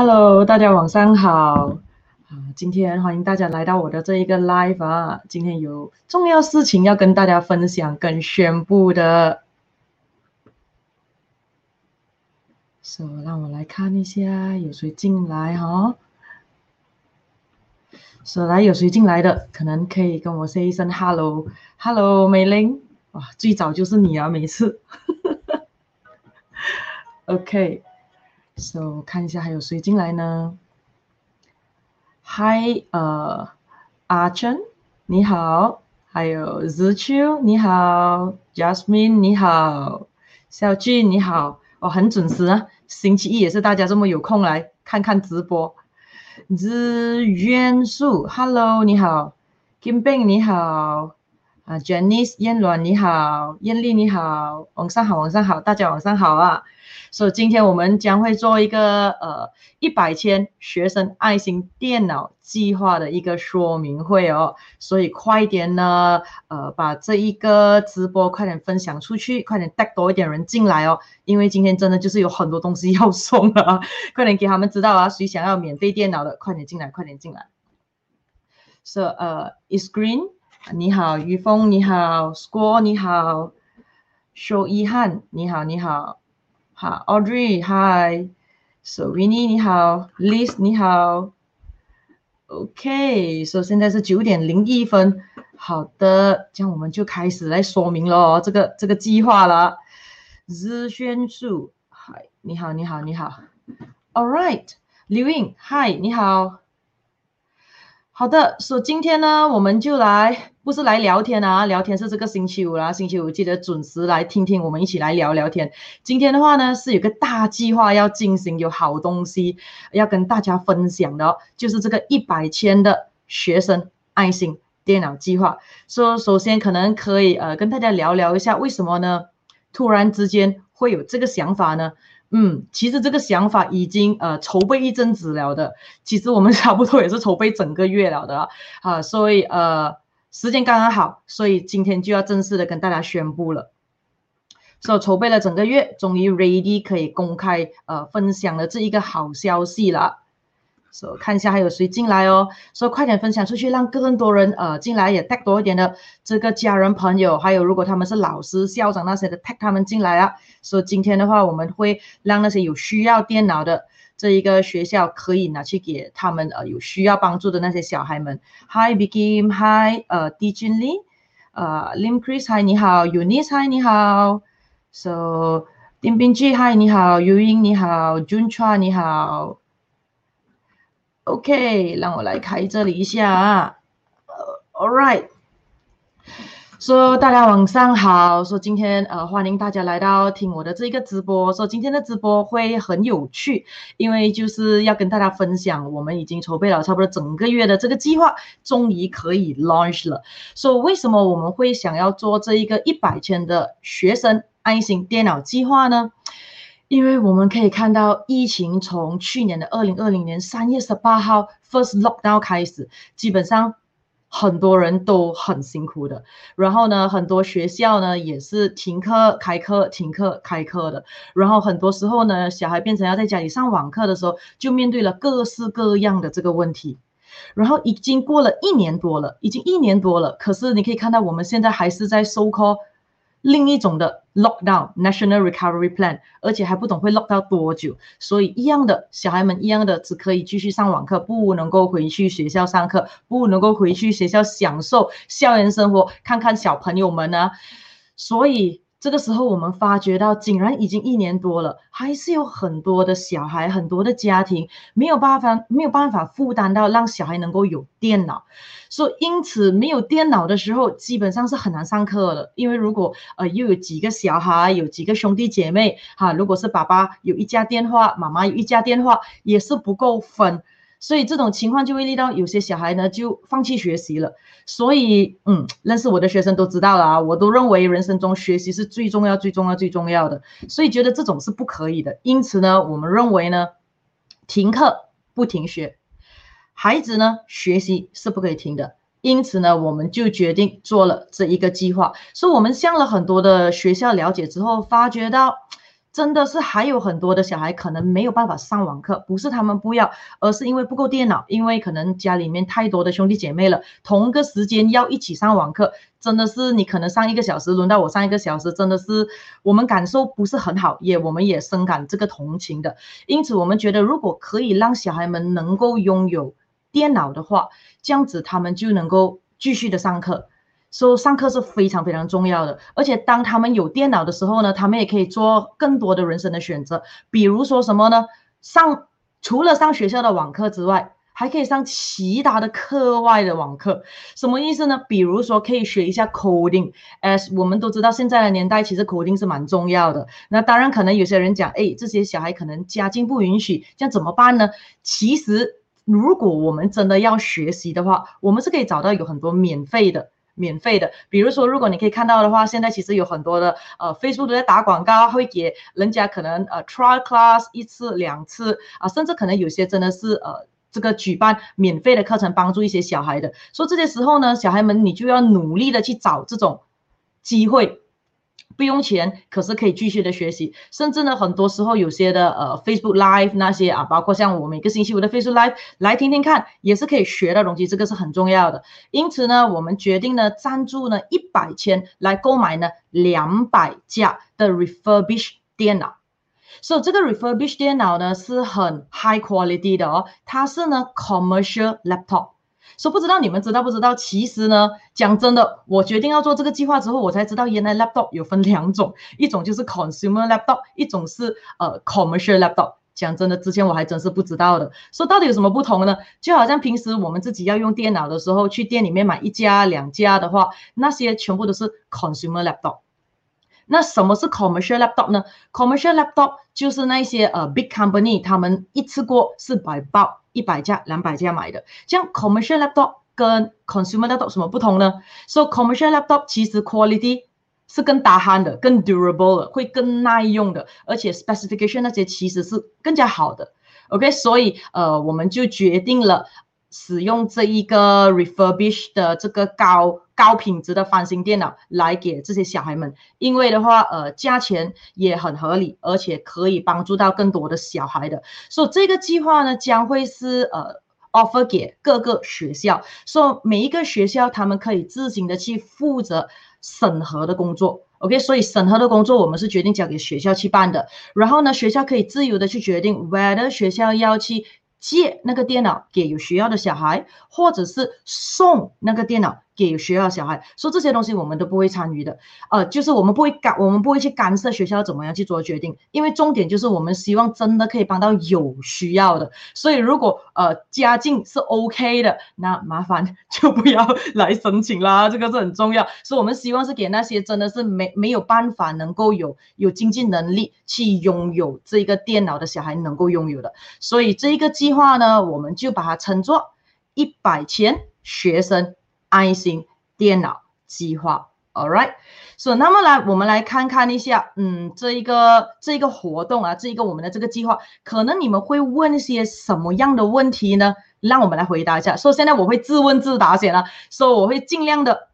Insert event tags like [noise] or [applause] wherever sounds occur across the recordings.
Hello，大家晚上好啊。今天欢迎大家来到我的这一个 live 啊。今天有重要事情要跟大家分享跟宣布的。So，让我来看一下有谁进来哈。So，来有谁进来的，可能可以跟我 say 一声 hello，hello 美玲。哇，最早就是你啊，每次，[laughs] OK。So 看一下还有谁进来呢？Hi，呃，阿珍，你好，还有 Zichu，你好，Jasmine，你好，小俊，你好，哦，很准时啊，星期一也是大家这么有空来看看直播。日元素，Hello，你好，Kim Beng，你好，啊，Janice，燕鸾，你好，燕丽，你好，晚上好，晚上好，大家晚上好啊。所以今天我们将会做一个呃一百千学生爱心电脑计划的一个说明会哦，所以快点呢，呃把这一个直播快点分享出去，快点带多一点人进来哦，因为今天真的就是有很多东西要送了，快点给他们知道啊，谁想要免费电脑的，快点进来，快点进来。So 呃，Is Green，你好，于峰你好，Score 你好，Show 一汉你好你好。好，Audrey，Hi，So Winnie，你好，Liz，你好，OK，So 现在是九点零一分，好的，这样我们就开始来说明咯，这个这个计划了。日宣树，Hi，你好，你好，你好，All right，刘颖，Hi，你好。好的，所以今天呢，我们就来，不是来聊天啊，聊天是这个星期五啦，星期五记得准时来听听，我们一起来聊聊天。今天的话呢，是有个大计划要进行，有好东西要跟大家分享的哦，就是这个一百千的学生爱心电脑计划。说、首先可能可以呃跟大家聊聊一下，为什么呢？突然之间会有这个想法呢？嗯，其实这个想法已经呃筹备一阵子了的，其实我们 [laughs] 差不多也是筹备整个月了的啊，所以呃时间刚刚好，所以今天就要正式的跟大家宣布了，所以筹备了整个月，终于 ready 可以公开呃分享了这一个好消息了。所、so, 看一下还有谁进来哦，所以快点分享出去，让更多人呃进来也 tag 多一点的这个家人朋友，还有如果他们是老师、校长那些的 tag 他们进来啊。所以今天的话，我们会让那些有需要电脑的这一个学校可以拿去给他们呃有需要帮助的那些小孩们。Hi Bikim，Hi 呃 d jin lee 呃 Lim Chris，Hi 你好，Eunice，Hi 你好，So Ding Binji Hi 你好，Yu Ying 你好，Jun Chua 你好。OK，让我来开这里一下啊。All right，说、so, 大家晚上好。说、今天呃欢迎大家来到听我的这个直播。说、今天的直播会很有趣，因为就是要跟大家分享，我们已经筹备了差不多整个月的这个计划，终于可以 launch 了。说、so, 为什么我们会想要做这一个一百千的学生爱心电脑计划呢？因为我们可以看到，疫情从去年的二零二零年三月十八号 first lockdown 开始，基本上很多人都很辛苦的。然后呢，很多学校呢也是停课开课、停课开课的。然后很多时候呢，小孩变成要在家里上网课的时候，就面对了各式各样的这个问题。然后已经过了一年多了，已经一年多了，可是你可以看到，我们现在还是在 so call 另一种的 lockdown national recovery plan，而且还不懂会 lock 到多久，所以一样的小孩们一样的只可以继续上网课，不能够回去学校上课，不能够回去学校享受校园生活，看看小朋友们呢，所以。这个时候，我们发觉到，竟然已经一年多了，还是有很多的小孩，很多的家庭没有办法，没有办法负担到让小孩能够有电脑。所以，因此没有电脑的时候，基本上是很难上课的。因为如果呃又有几个小孩，有几个兄弟姐妹，哈，如果是爸爸有一家电话，妈妈有一家电话，也是不够分。所以这种情况就会令到有些小孩呢就放弃学习了。所以，嗯，认识我的学生都知道了啊，我都认为人生中学习是最重要、最重要、最重要的。所以觉得这种是不可以的。因此呢，我们认为呢，停课不停学，孩子呢学习是不可以停的。因此呢，我们就决定做了这一个计划。所以我们向了很多的学校了解之后，发觉到。真的是还有很多的小孩可能没有办法上网课，不是他们不要，而是因为不够电脑，因为可能家里面太多的兄弟姐妹了，同个时间要一起上网课，真的是你可能上一个小时，轮到我上一个小时，真的是我们感受不是很好，也我们也深感这个同情的。因此，我们觉得如果可以让小孩们能够拥有电脑的话，这样子他们就能够继续的上课。所以上课是非常非常重要的，而且当他们有电脑的时候呢，他们也可以做更多的人生的选择。比如说什么呢？上除了上学校的网课之外，还可以上其他的课外的网课。什么意思呢？比如说可以学一下 coding。as 我们都知道现在的年代其实 coding 是蛮重要的。那当然可能有些人讲，哎，这些小孩可能家境不允许，这样怎么办呢？其实如果我们真的要学习的话，我们是可以找到有很多免费的。免费的，比如说，如果你可以看到的话，现在其实有很多的呃，Facebook 都在打广告，会给人家可能呃，trial class 一次两次啊，甚至可能有些真的是呃，这个举办免费的课程，帮助一些小孩的。所以这些时候呢，小孩们你就要努力的去找这种机会。不用钱，可是可以继续的学习，甚至呢，很多时候有些的呃 Facebook Live 那些啊，包括像我每个星期五的 Facebook Live 来听听看，也是可以学到东西，这个是很重要的。因此呢，我们决定呢赞助呢一百千来购买呢两百架的 refurbished 电脑。所以这个 refurbished 电脑呢是很 high quality 的哦，它是呢 commercial laptop。说不知道你们知道不知道？其实呢，讲真的，我决定要做这个计划之后，我才知道原来 laptop 有分两种，一种就是 consumer laptop，一种是呃 commercial laptop。讲真的，之前我还真是不知道的。说到底有什么不同呢？就好像平时我们自己要用电脑的时候，去店里面买一家两家的话，那些全部都是 consumer laptop。那什么是 commercial laptop 呢？commercial laptop 就是那些呃 big company，他们一次过是百包一百架、两百架买的。这样 commercial laptop 跟 consumer laptop 什么不同呢？So commercial laptop 其实 quality 是更大 handle 的、更 durable 的，会更耐用的，而且 specification 那些其实是更加好的。OK，所以呃我们就决定了。使用这一个 refurbish 的这个高高品质的翻新电脑来给这些小孩们，因为的话，呃，价钱也很合理，而且可以帮助到更多的小孩的。所以这个计划呢，将会是呃 offer 给各个学校，所以每一个学校他们可以自行的去负责审核的工作。OK，所以审核的工作我们是决定交给学校去办的，然后呢，学校可以自由的去决定 whether 学校要去。借那个电脑给有需要的小孩，或者是送那个电脑。给学校小孩说这些东西我们都不会参与的，呃，就是我们不会干，我们不会去干涉学校怎么样去做决定，因为重点就是我们希望真的可以帮到有需要的。所以如果呃家境是 OK 的，那麻烦就不要来申请啦，这个是很重要。所以我们希望是给那些真的是没没有办法能够有有经济能力去拥有这个电脑的小孩能够拥有的。所以这一个计划呢，我们就把它称作一百千学生。爱心电脑计划，All right，所、so, 以那么来，我们来看看一下，嗯，这一个这一个活动啊，这一个我们的这个计划，可能你们会问一些什么样的问题呢？让我们来回答一下。所以现在我会自问自答先了，所以我会尽量的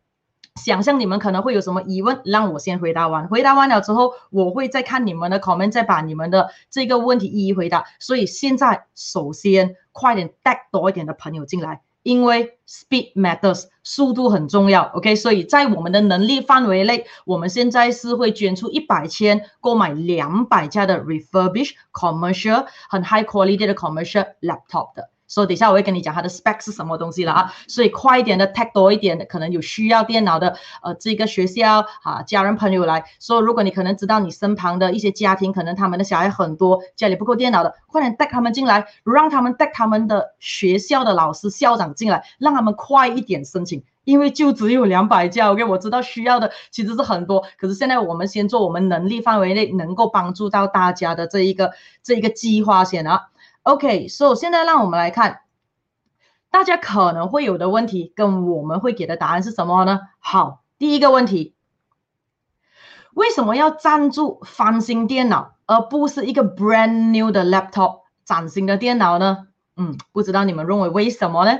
想象你们可能会有什么疑问，让我先回答完。回答完了之后，我会再看你们的 comment，再把你们的这个问题一一回答。所以现在首先快点带多一点的朋友进来。因为 speed matters，速度很重要，OK，所以在我们的能力范围内，我们现在是会捐出一百千，购买两百家的 refurbished commercial 很 high quality 的 commercial laptop 的。所以等一下我会跟你讲它的 spec 是什么东西了啊，所以快一点的 tag 多一点的，可能有需要电脑的，呃，这个学校啊，家人朋友来。所以如果你可能知道你身旁的一些家庭，可能他们的小孩很多，家里不够电脑的，快点带他们进来，让他们带他们的学校的老师、校长进来，让他们快一点申请，因为就只有两百架，OK，我知道需要的其实是很多，可是现在我们先做我们能力范围内能够帮助到大家的这一个这一个计划先啊。OK，所以现在让我们来看，大家可能会有的问题，跟我们会给的答案是什么呢？好，第一个问题，为什么要赞助翻新电脑，而不是一个 brand new 的 laptop 崭新的电脑呢？嗯，不知道你们认为为什么呢？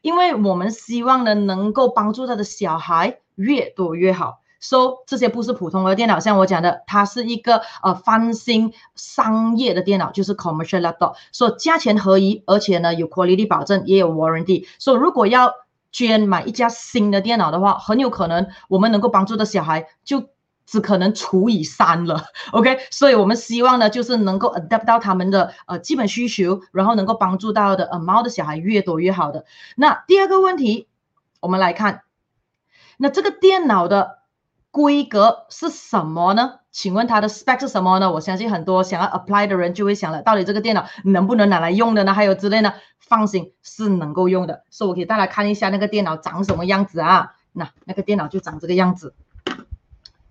因为我们希望呢，能够帮助他的小孩越多越好。So 这些不是普通的电脑，像我讲的，它是一个呃翻新商业的电脑，就是 commercial laptop。So 价钱合宜，而且呢有 quality 保证，也有 warranty。So 如果要捐买一架新的电脑的话，很有可能我们能够帮助的小孩就只可能除以三了。[laughs] OK，所以我们希望呢，就是能够 adapt 到他们的呃基本需求，然后能够帮助到的 amount 的小孩越多越好的。那第二个问题，我们来看，那这个电脑的。规格是什么呢？请问它的 spec 是什么呢？我相信很多想要 apply 的人就会想了，到底这个电脑能不能拿来用的呢？还有之类呢？放心，是能够用的。所以我给大家看一下那个电脑长什么样子啊？那那个电脑就长这个样子，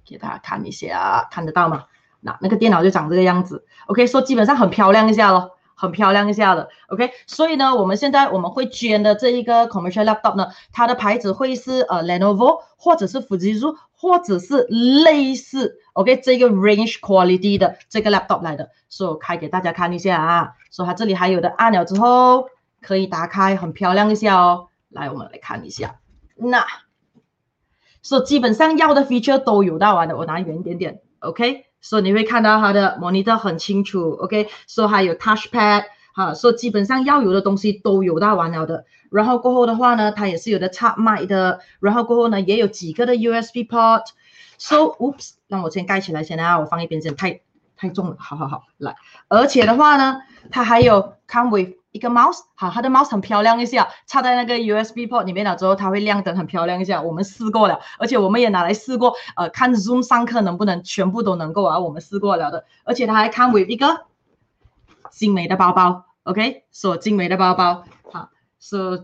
给大家看一下，看得到吗？那那个电脑就长这个样子。OK，说基本上很漂亮一下咯。很漂亮一下的，OK，所以呢，我们现在我们会捐的这一个 commercial laptop 呢，它的牌子会是呃 Lenovo 或者是 Fujitsu 或者是类似 OK 这个 range quality 的这个 laptop 来的，所以开给大家看一下啊，所以它这里还有的按钮之后可以打开，很漂亮一下哦。来，我们来看一下，那，所以基本上要的 feature 都有到完的，我拿远一点点，OK。所以你会看到它的 monitor 很清楚，OK，所以还有 touchpad，哈，所以基本上要有的东西都有到完了的。然后过后的话呢，它也是有的插麦的，然后过后呢也有几个的 USB port。So，oops，让我先盖起来先啊，我放一边先，太太重了，好好好，来，而且的话呢，它还有 come with。一个 mouse，好，它的 mouse 很漂亮一下，插在那个 USB port 里面了之后，它会亮灯，很漂亮一下。我们试过了，而且我们也拿来试过，呃，看 Zoom 上课能不能全部都能够啊，我们试过了的。而且它还 come with 一个精美的包包，OK，所、so, 精美的包包，好，所、so,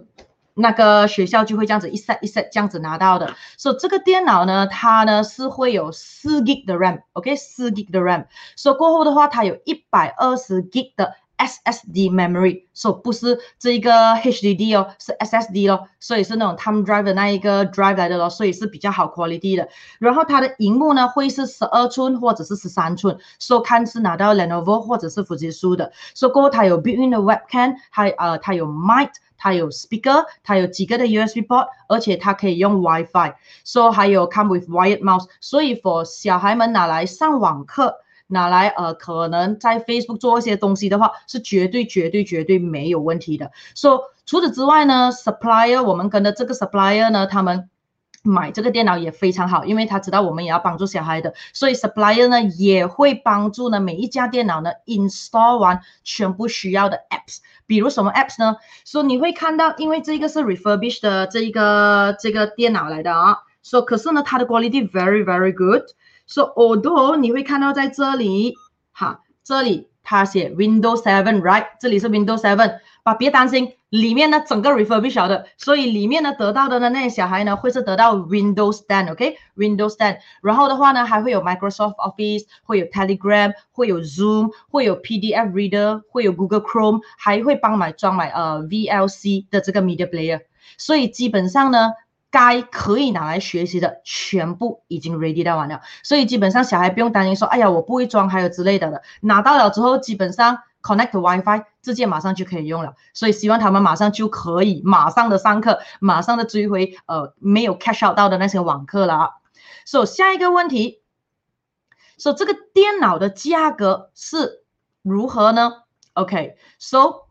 那个学校就会这样子一 set 一 set 这样子拿到的。所、so, 这个电脑呢，它呢是会有四 G 的 RAM，OK，四 G 的 RAM。所、so, 过后的话，它有一百二十 G 的。SSD memory，所、so, 以不是这一个 HDD 哦，是 SSD 哦，所以是那种 thumb drive 的那一个 drive 来的咯，所以是比较好 quality 的。然后它的荧幕呢会是十二寸或者是十三寸，所、so, 以看是拿到 Lenovo 或者是富士书的。所、so, 以过后它有 built-in 的 webcam，还呃它有 mic，它有 speaker，它有几个的 USB port，而且它可以用 WiFi，所以还有 come with wired mouse，所以 for 小孩们拿来上网课。拿来呃，可能在 Facebook 做一些东西的话，是绝对绝对绝对没有问题的。所以除此之外呢，supplier 我们跟的这个 supplier 呢，他们买这个电脑也非常好，因为他知道我们也要帮助小孩的，所以 supplier 呢也会帮助呢每一家电脑呢 install 完全部需要的 apps，比如什么 apps 呢？所以你会看到，因为这个是 refurbished 的这个这个电脑来的啊，所以可是呢，它的 quality very very good。So although 你会看到在这里，哈，这里它写 Windows 7，right？这里是 Windows Seven，把别担心，里面呢整个 refurbished 的，所以里面呢得到的呢那些小孩呢会是得到 Windows 10，OK？Windows 10，然后的话呢还会有 Microsoft Office，会有 Telegram，会有 Zoom，会有 PDF Reader，会有 Google Chrome，还会帮买装买呃 VLC 的这个 Media Player，所以基本上呢。该可以拿来学习的全部已经 ready 到完了，所以基本上小孩不用担心说，哎呀，我不会装，还有之类的了。拿到了之后，基本上 connect WiFi，直接马上就可以用了。所以希望他们马上就可以马上的上课，马上的追回呃没有 catch out 到的那些网课了啊。所以下一个问题，说这个电脑的价格是如何呢？OK，so。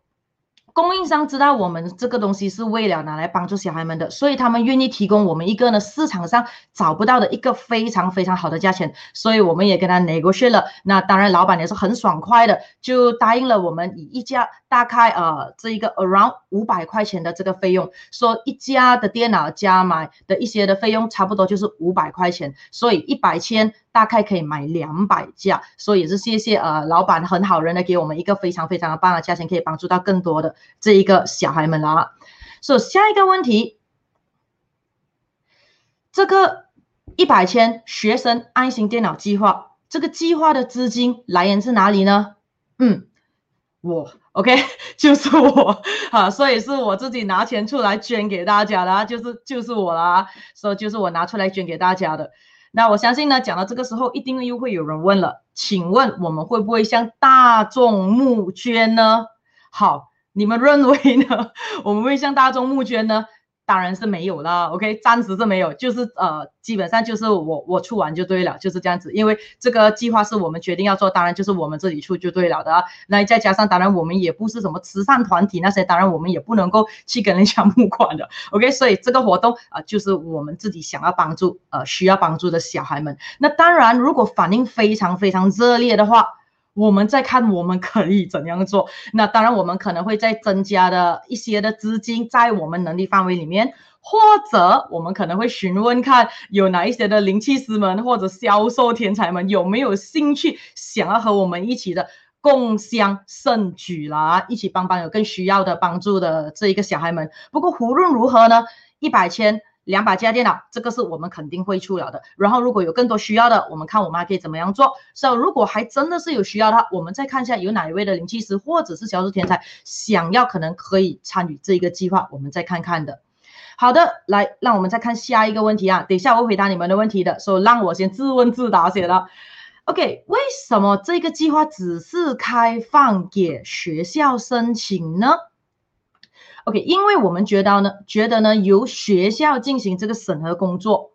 供应商知道我们这个东西是为了拿来帮助小孩们的，所以他们愿意提供我们一个呢市场上找不到的一个非常非常好的价钱，所以我们也跟他 negotiate 了。那当然，老板也是很爽快的，就答应了我们以一家大概呃这一个 around 五百块钱的这个费用，说一家的电脑加买的一些的费用差不多就是五百块钱，所以一百千。大概可以买两百架，所以也是谢谢呃老板很好人的给我们一个非常非常的棒的价钱，可以帮助到更多的这一个小孩们啦。所以下一个问题，这个一百千学生爱心电脑计划，这个计划的资金来源是哪里呢？嗯，我 OK [laughs] 就是我啊，所以是我自己拿钱出来捐给大家的，就是就是我啦，所以就是我拿出来捐给大家的。那我相信呢，讲到这个时候，一定又会有人问了，请问我们会不会向大众募捐呢？好，你们认为呢？[laughs] 我们会向大众募捐呢？当然是没有了，OK，暂时是没有，就是呃，基本上就是我我出完就对了，就是这样子。因为这个计划是我们决定要做，当然就是我们自己出就对了的。那再加上，当然我们也不是什么慈善团体那些，当然我们也不能够去跟人家募款的，[laughs] OK。所以这个活动啊、就是我们自己想要帮助呃需要帮助的小孩们。那当然，如果反应非常非常热烈的话，我们再看我们可以怎样做。[laughs] 那当然，我们可能会再增加的一些的资金，在我们能力范围里面，或者我们可能会询问看有哪一些的灵气师们或者销售天才们有没有兴趣，想要和我们一起的共襄盛举啦，一起帮帮有更需要的帮助的这一个小孩们。不过无论如何呢，一百千。两百家电脑，这个是我们肯定会出了的。然后如果有更多需要的，我们看我们还可以怎么样做。所以如果还真的是有需要的话，我们再看一下有哪一位的灵气师或者是销售天才想要可能可以参与这一个计划，我们再看看的。好的，来，让我们再看下一个问题啊。等一下我会回答你们的问题的，所以让我先自问自答先了。OK，为什么这个计划只是开放给学校申请呢？OK，因为我们觉得呢，觉得呢，由学校进行这个审核工作，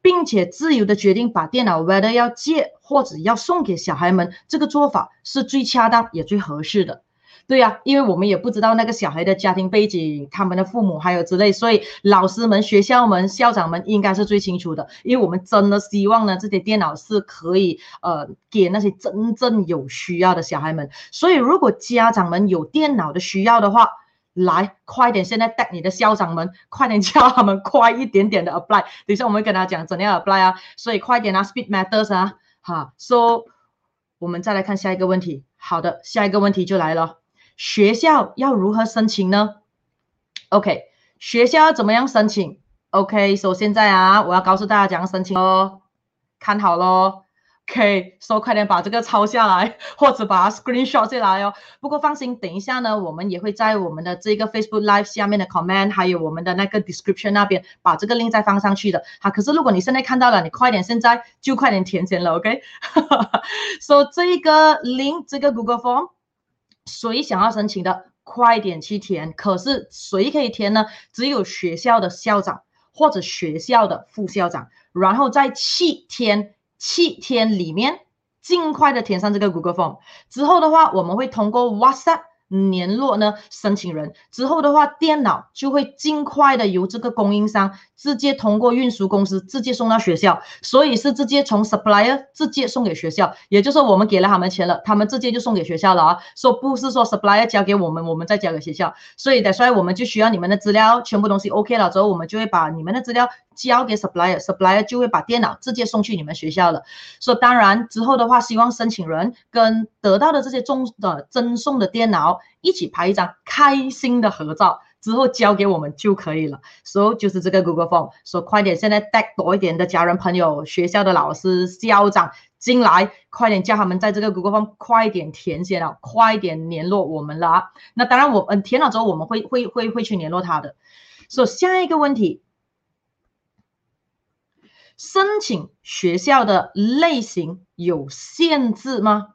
并且自由的决定把电脑 whether 要借或者要送给小孩们，这个做法是最恰当也最合适的。对呀，因为我们也不知道那个小孩的家庭背景、他们的父母还有之类，所以老师们、学校们、校长们应该是最清楚的。因为我们真的希望呢，这些电脑是可以呃给那些真正有需要的小孩们。所以如果家长们有电脑的需要的话，来，快点！现在带你的校长们，快点叫他们快一点点的 apply。等一下我们会跟他讲怎样 apply 啊，所以快点啊，speed matters 啊，哈。So，我们再来看下一个问题。好的，下一个问题就来了，学校要如何申请呢？OK，学校要怎么样申请？OK，首先在啊，我要告诉大家怎样申请哦，看好喽。可以说快点把这个抄下来，[laughs] 或者把 screenshot 下来哦。不过放心，等一下呢，我们也会在我们的这个 Facebook Live 下面的 comment，还有我们的那个 description 那边把这个 link 再放上去的。好，可是如果你现在看到了，你快点现在就快点填写了，OK？所、[laughs] so, 这一个 link，这个 Google Form，谁想要申请的，快点去填。可是谁可以填呢？只有学校的校长或者学校的副校长，然后在七天。七天里面，尽快的填上这个 Google Form 之后的话，我们会通过 WhatsApp。联络呢申请人之后的话，电脑就会尽快的由这个供应商直接通过运输公司直接送到学校，所以是直接从 supplier 直接送给学校，也就是我们给了他们钱了，他们直接就送给学校了啊，说不是说 supplier 交给我们，我们再交给学校，所以的，所以我们就需要你们的资料，全部东西 OK 了之后，我们就会把你们的资料交给 supplier，supplier 就会把电脑直接送去你们学校了。所以当然之后的话，希望申请人跟得到的这些中的赠送的电脑。一起拍一张开心的合照，之后交给我们就可以了。所以就是这个 Google Form，说快点，现在带多一点的家人朋友、学校的老师、校长进来，快点叫他们在这个 Google Form 快点填写了，快点联络我们了啊。那当然我，我嗯填了之后，我们会会会会去联络他的。所以下一个问题，申请学校的类型有限制吗？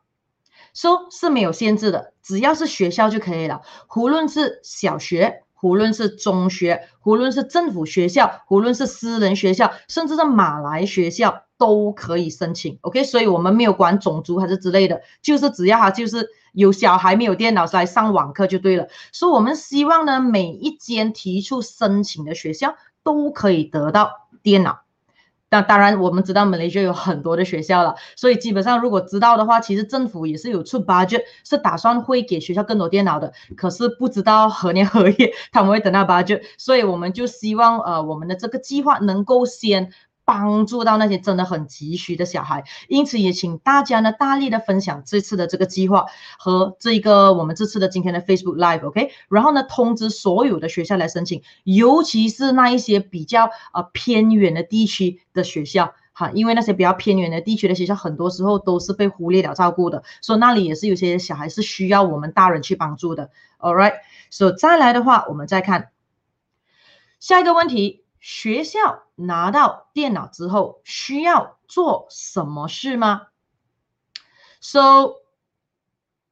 说是没有限制的，只要是学校就可以了。无论是小学，无论是中学，无论是政府学校，无论是私人学校，甚至是马来学校都可以申请。OK，所以我们没有管种族还是之类的，就是只要他就是有小孩没有电脑来上网课就对了。所以我们希望呢，每一间提出申请的学校都可以得到电脑。那当然，我们知道马来西亚有很多的学校了，所以基本上如果知道的话，其实政府也是有出 budget，是打算会给学校更多电脑的。可是不知道何年何月 [laughs] 他们会等到 budget，所以我们就希望呃我们的这个计划能够先。帮助到那些真的很急需的小孩，因此也请大家呢大力的分享这次的这个计划和这个我们这次的今天的 Facebook Live，OK，然后呢通知所有的学校来申请，尤其是那一些比较呃偏远的地区的学校哈，因为那些比较偏远的地区的学校很多时候都是被忽略了照顾的，所以那里也是有些小孩是需要我们大人去帮助的。All right，所以再来的话，我们再看下一个问题。学校拿到电脑之后需要做什么事吗？So，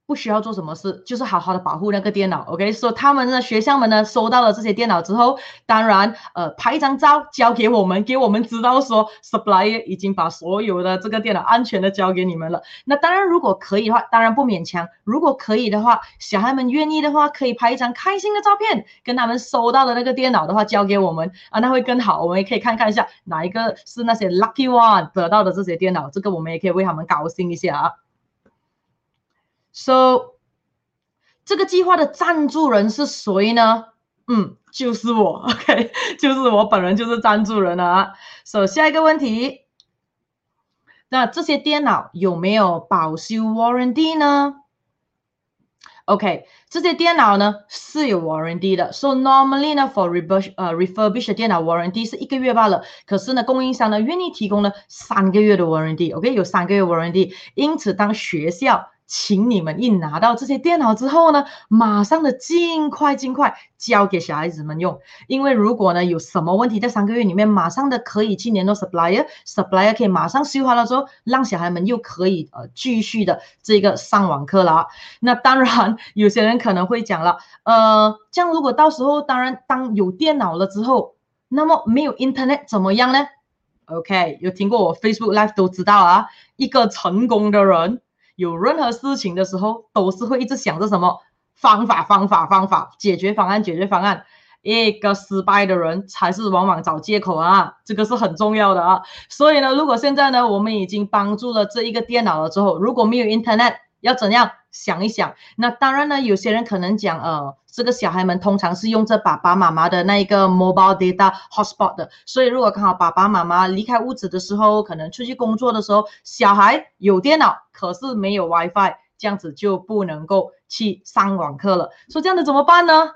不需要做什么事，就是好好的保护那个电脑。OK，所以他们的学校们呢，收到了这些电脑之后，当然，呃，拍一张照交给我们，给我们知道说，supplier 已经把所有的这个电脑安全的交给你们了。那当然，如果可以的话，当然不勉强。如果可以的话，小孩们愿意的话，可以拍一张开心的照片，跟他们收到的那个电脑的话交给我们啊，那会更好。我们也可以看看一下哪一个是那些 lucky one 得到的这些电脑，这个我们也可以为他们高兴一下啊。So，这个计划的赞助人是谁呢？嗯，就是我，[laughs] OK，就是我本人就是赞助人啊。So，下一个问题，那这些电脑有没有保修 warranty 呢？OK，这些电脑呢是有 warranty 的。So normally 呢，for refurbish 呃 refurbish 电脑 warranty 是一个月罢了。可是呢，供应商呢愿意提供呢三个月的 warranty。OK，有三个月 warranty。因此，当学校请你们一拿到这些电脑之后呢，马上的尽快尽快交给小孩子们用，因为如果呢有什么问题，在三个月里面马上的可以去联络 supplier，supplier 可以马上修好了之后，让小孩们又可以呃继续的这个上网课了。那当然有些人可能会讲了，呃，这样如果到时候当然当有电脑了之后，那么没有 internet 怎么样呢？OK，有听过我 Facebook Live 都知道啊，一个成功的人。有任何事情的时候，都是会一直想着什么方法、方法、方法，解决方案、解决方案。一个失败的人才是往往找借口啊，这个是很重要的啊。所以呢，如果现在呢，我们已经帮助了这一个电脑了之后，如果没有 Internet，要怎样？想一想，那当然呢，有些人可能讲，呃，这个小孩们通常是用着爸爸妈妈的那一个 mobile data hotspot 的，所以如果刚好爸爸妈妈离开屋子的时候，可能出去工作的时候，小孩有电脑，可是没有 WiFi，这样子就不能够去上网课了，说这样子怎么办呢？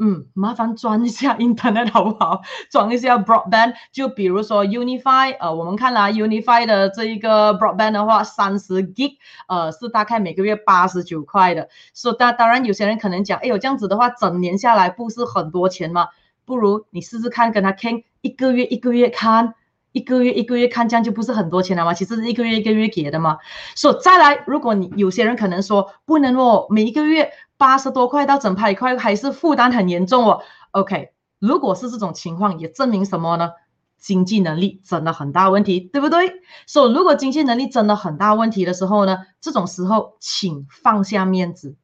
嗯，麻烦装一下 [laughs] Internet 好不好？装一下 Broadband，就比如说 Unify，呃，我们看了 Unify 的这一个 Broadband 的话，三十 G，呃，是大概每个月八十九块的。所以当当然有些人可能讲，哎呦，这样子的话，整年下来不是很多钱吗？不如你试试看，跟他听一个月一个月看，一个月一个月看，这样就不是很多钱了吗？其实是一个月一个月给的嘛。所以再来，如果你有些人可能说不能哦，每一个月。八十多块到整排一块，还是负担很严重哦。OK，如果是这种情况，也证明什么呢？经济能力真的很大问题，对不对？所以如果经济能力真的很大问题的时候呢，这种时候请放下面子，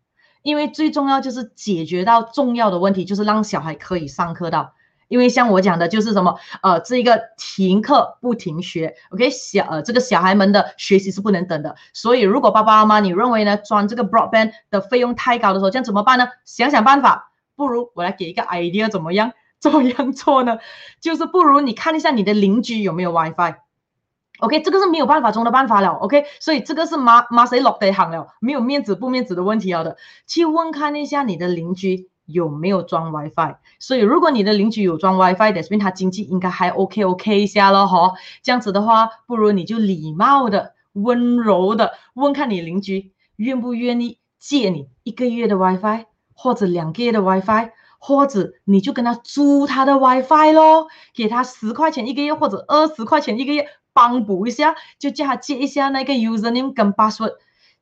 因为最重要就是解决到重要的问题，就是让小孩可以上课到。因为像我讲的，就是什么，呃，这一个停课不停学，OK，小呃，这个小孩们的学习是不能等的。所以，如果爸爸妈妈你认为呢，装这个 broadband 的费用太高的时候，这样怎么办呢？想想办法，不如我来给一个 idea，怎么样？怎么样做呢？[laughs] 就是不如你看一下你的邻居有没有 WiFi，OK，这个是没有办法中的办法了，OK，所以这个是马马谁落地行了，没有面子不面子的问题了的，去问看一下你的邻居。有没有装 WiFi？所以如果你的邻居有装 WiFi 的，说明他经济应该还 OK OK 一下咯。哈。这样子的话，不如你就礼貌的、温柔的问看你邻居愿不愿意借你一个月的 WiFi，或者两个月的 WiFi，或者你就跟他租他的 WiFi 咯，给他十块钱一个月或者二十块钱一个月，帮补一下，就叫他借一下那个 username 跟 password。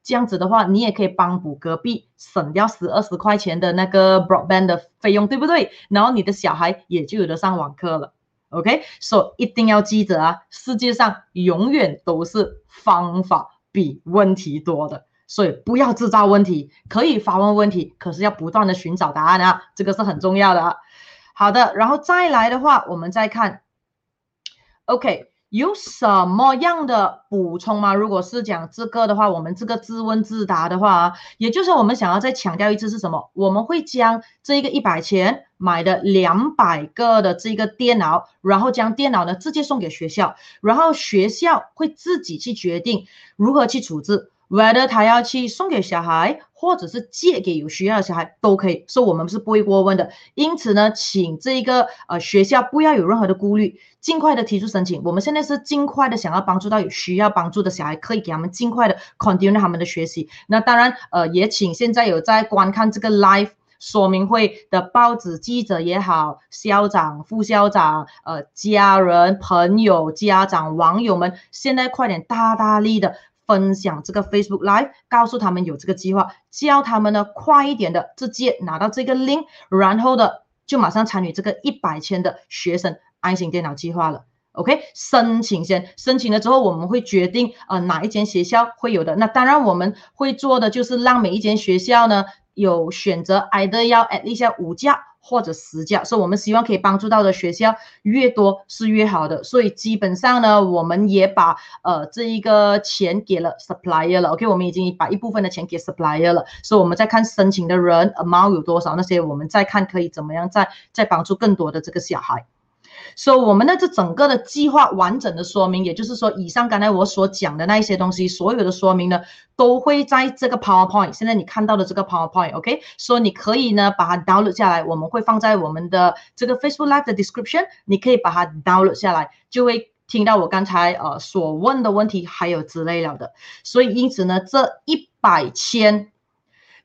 这样子的话，你也可以帮补隔壁省掉十二十块钱的那个 broadband 的费用，对不对？然后你的小孩也就有的上网课了。OK，所以一定要记得啊，世界上永远都是方法比问题多的，所以不要制造问题，可以发问问题，可是要不断的寻找答案啊，这个是很重要的啊。好的，然后再来的话，我们再看，OK。有什么样的补充吗？如果是讲这个的话，我们这个自问自答的话，也就是我们想要再强调一次是什么？我们会将这一个一百钱买的两百个的这个电脑，然后将电脑呢直接送给学校，然后学校会自己去决定如何去处置。whether 他要去送给小孩，或者是借给有需要的小孩都可以，所以我们是不会过问的。因此呢，请这一个呃学校不要有任何的顾虑，尽快的提出申请。我们现在是尽快的想要帮助到有需要帮助的小孩，可以给他们尽快的 continue 他们的学习。那当然，呃，也请现在有在观看这个 live 说明会的报纸记者也好，校长、副校长、呃家人、朋友、家长、网友们，现在快点大大力的。分享这个 Facebook Live，告诉他们有这个计划，叫他们呢快一点的直接拿到这个 link，然后的就马上参与这个一百千的学生安心电脑计划了。OK，申请先，申请了之后我们会决定呃哪一间学校会有的。那当然我们会做的就是让每一间学校呢有选择，either 要 at least 五架。或者私教，所以我们希望可以帮助到的学校越多是越好的。所以基本上呢，我们也把呃这一个钱给了 supplier 了。OK，我们已经把一部分的钱给 supplier 了。所以我们在看申请的人 amount 有多少，那些我们再看可以怎么样再再帮助更多的这个小孩。所以我们的这整个的计划完整的说明，也就是说，以上刚才我所讲的那一些东西，所有的说明呢，都会在这个 PowerPoint。现在你看到的这个 PowerPoint，OK，说你可以呢把它 download 下来，我们会放在我们的这个 Facebook Live 的 description，你可以把它 download 下来，就会听到我刚才呃所问的问题，还有之类了的。所以因此呢，这一百千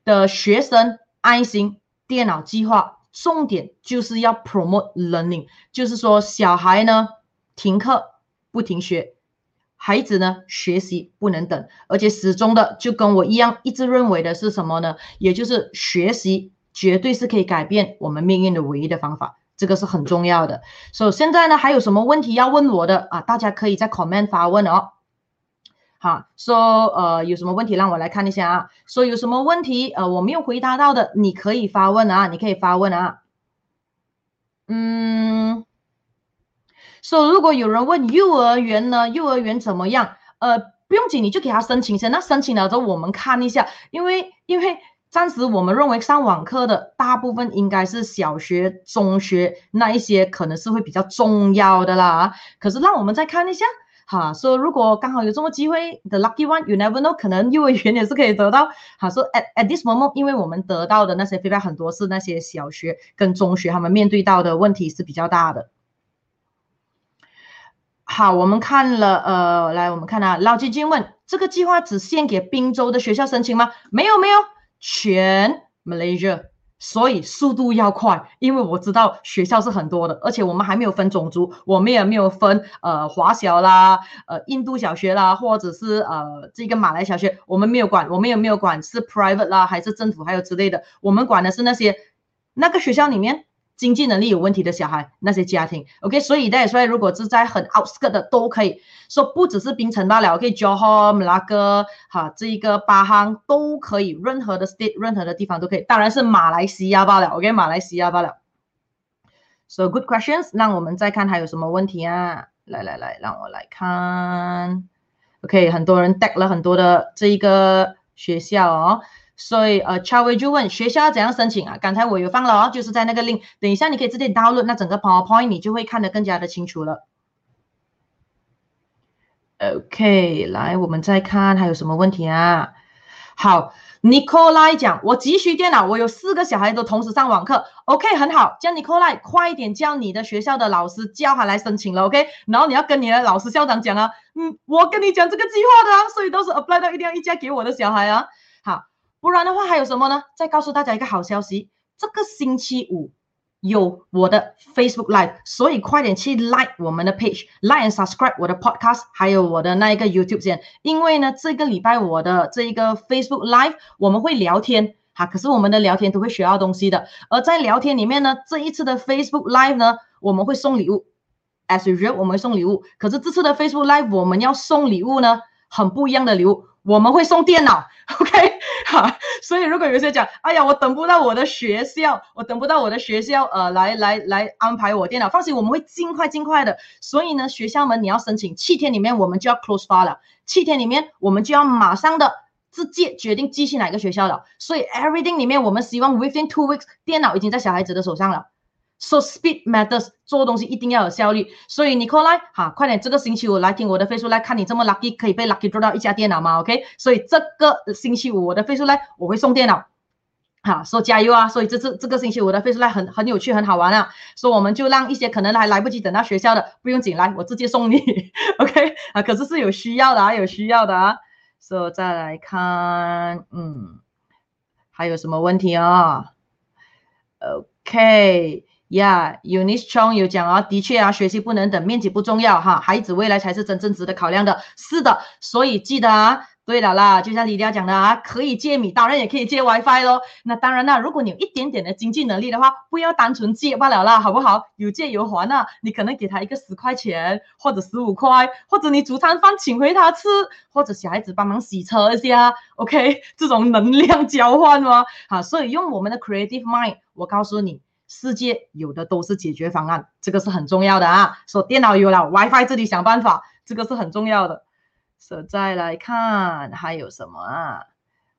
的学生爱心电脑计划。重点就是要 promote learning，就是说小孩呢停课不停学，孩子呢学习不能等，而且始终的就跟我一样，一直认为的是什么呢？也就是学习绝对是可以改变我们命运的唯一的方法，这个是很重要的。所以现在呢还有什么问题要问我的啊？大家可以在 comment 发问哦。好，说呃有什么问题让我来看一下啊？说有什么问题呃我没有回答到的，你可以发问啊，你可以发问啊。嗯，说如果有人问幼儿园呢，幼儿园怎么样？呃不用紧，你就给他申请先。那申请了之后我们看一下，因为因为暂时我们认为上网课的大部分应该是小学、中学那一些可能是会比较重要的啦。可是让我们再看一下。哈，说如果刚好有这么机会，the lucky one，you never know，可能幼儿园也是可以得到。哈，说 at at this moment，因为我们得到的那些 feedback 很多是那些小学跟中学他们面对到的问题是比较大的。好，我们看了，呃，来我们看啊，老基金问，这个计划只限给滨州的学校申请吗？没有没有，全 Malaysia。所以速度要快，因为我知道学校是很多的，而且我们还没有分种族，我们也没有分呃华小啦，呃印度小学啦，或者是呃这个马来小学，我们没有管，我们也没有管是 private 啦还是政府还有之类的，我们管的是那些那个学校里面。经济能力有问题的小孩，那些家庭，OK，所以，所以如果是在很 outskirt 的都可以说，不只是槟城罢了 OK，Johormla，哈，这一个巴夯都可以，任何的 state，任何的地方都可以，当然是马来西亚罢了，OK，马来西亚罢了。So good questions，让我们再看还有什么问题啊？来来来，让我来看，OK，很多人 tag 了很多的这一个学校哦。所以呃，Charlie 就问学校要怎样申请啊？刚才我有放了哦，就是在那个 link，等一下你可以直接 download 那整个 PowerPoint，你就会看得更加的清楚了。OK，来我们再看还有什么问题啊？好，Nicolai 讲，我急需电脑，我有四个小孩都同时上网课。OK，很好，叫 Nicolai 快点叫你的学校的老师叫他来申请了。OK，然后你要跟你的老师校长讲啊，嗯，我跟你讲这个计划的啊，所以都是 apply 到一定要一家给我的小孩啊。不然的话还有什么呢？再告诉大家一个好消息，这个星期五有我的 Facebook Live，所以快点去 like 我们的 page，like and subscribe 我的 podcast，还有我的那一个 YouTube 先。因为呢，这个礼拜我的这一个 Facebook Live 我们会聊天哈，可是我们的聊天都会学到东西的。而在聊天里面呢，这一次的 Facebook Live 呢，我们会送礼物，as usual 我们会送礼物。可是这次的 Facebook Live 我们要送礼物呢，很不一样的礼物。我们会送电脑，[laughs] OK，好，所以如果有些讲，哎呀，我等不到我的学校，我等不到我的学校，呃，来来来安排我电脑，放心，我们会尽快尽快的。所以呢，学校们你要申请七天里面，我们就要 close file 了，七天里面我们就要马上的直接决定寄去哪个学校了。所以 everything 里面，我们希望 within two weeks 电脑已经在小孩子的手上了。So speed matters，做东西一定要有效率。所以你过来哈，快点，这个星期五来听我的 Facebook 来看你这么 lucky，可以被 lucky 抓到一家电脑吗？OK，所以这个星期五我的 Facebook 来我会送电脑，哈，说加油啊！所以这次这个星期五的 Facebook 来很很有趣，很好玩啊。所以我们就让一些可能还来不及等到学校的，不用紧来，我直接送你，[laughs] OK 啊？可是是有需要的啊，有需要的啊。所以再来看，嗯，还有什么问题啊？OK。Yeah，Eunice Chong 有讲啊，的确啊，学习不能等，面积不重要哈，孩子未来才是真正值得考量的。是的，所以记得啊，对了啦，就像李迪亚讲的啊，可以借米，当然也可以借 WiFi 咯。那当然啦，如果你有一点点的经济能力的话，不要单纯借罢了啦，好不好？有借有还啊，你可能给他一个十块钱，或者十五块，或者你煮餐饭请回他吃，或者小孩子帮忙洗车一下，OK，这种能量交换吗？好，所以用我们的 Creative Mind，我告诉你。世界有的都是解决方案，这个是很重要的啊。说电脑有了，WiFi 自己想办法，这个是很重要的。所以再来看还有什么啊？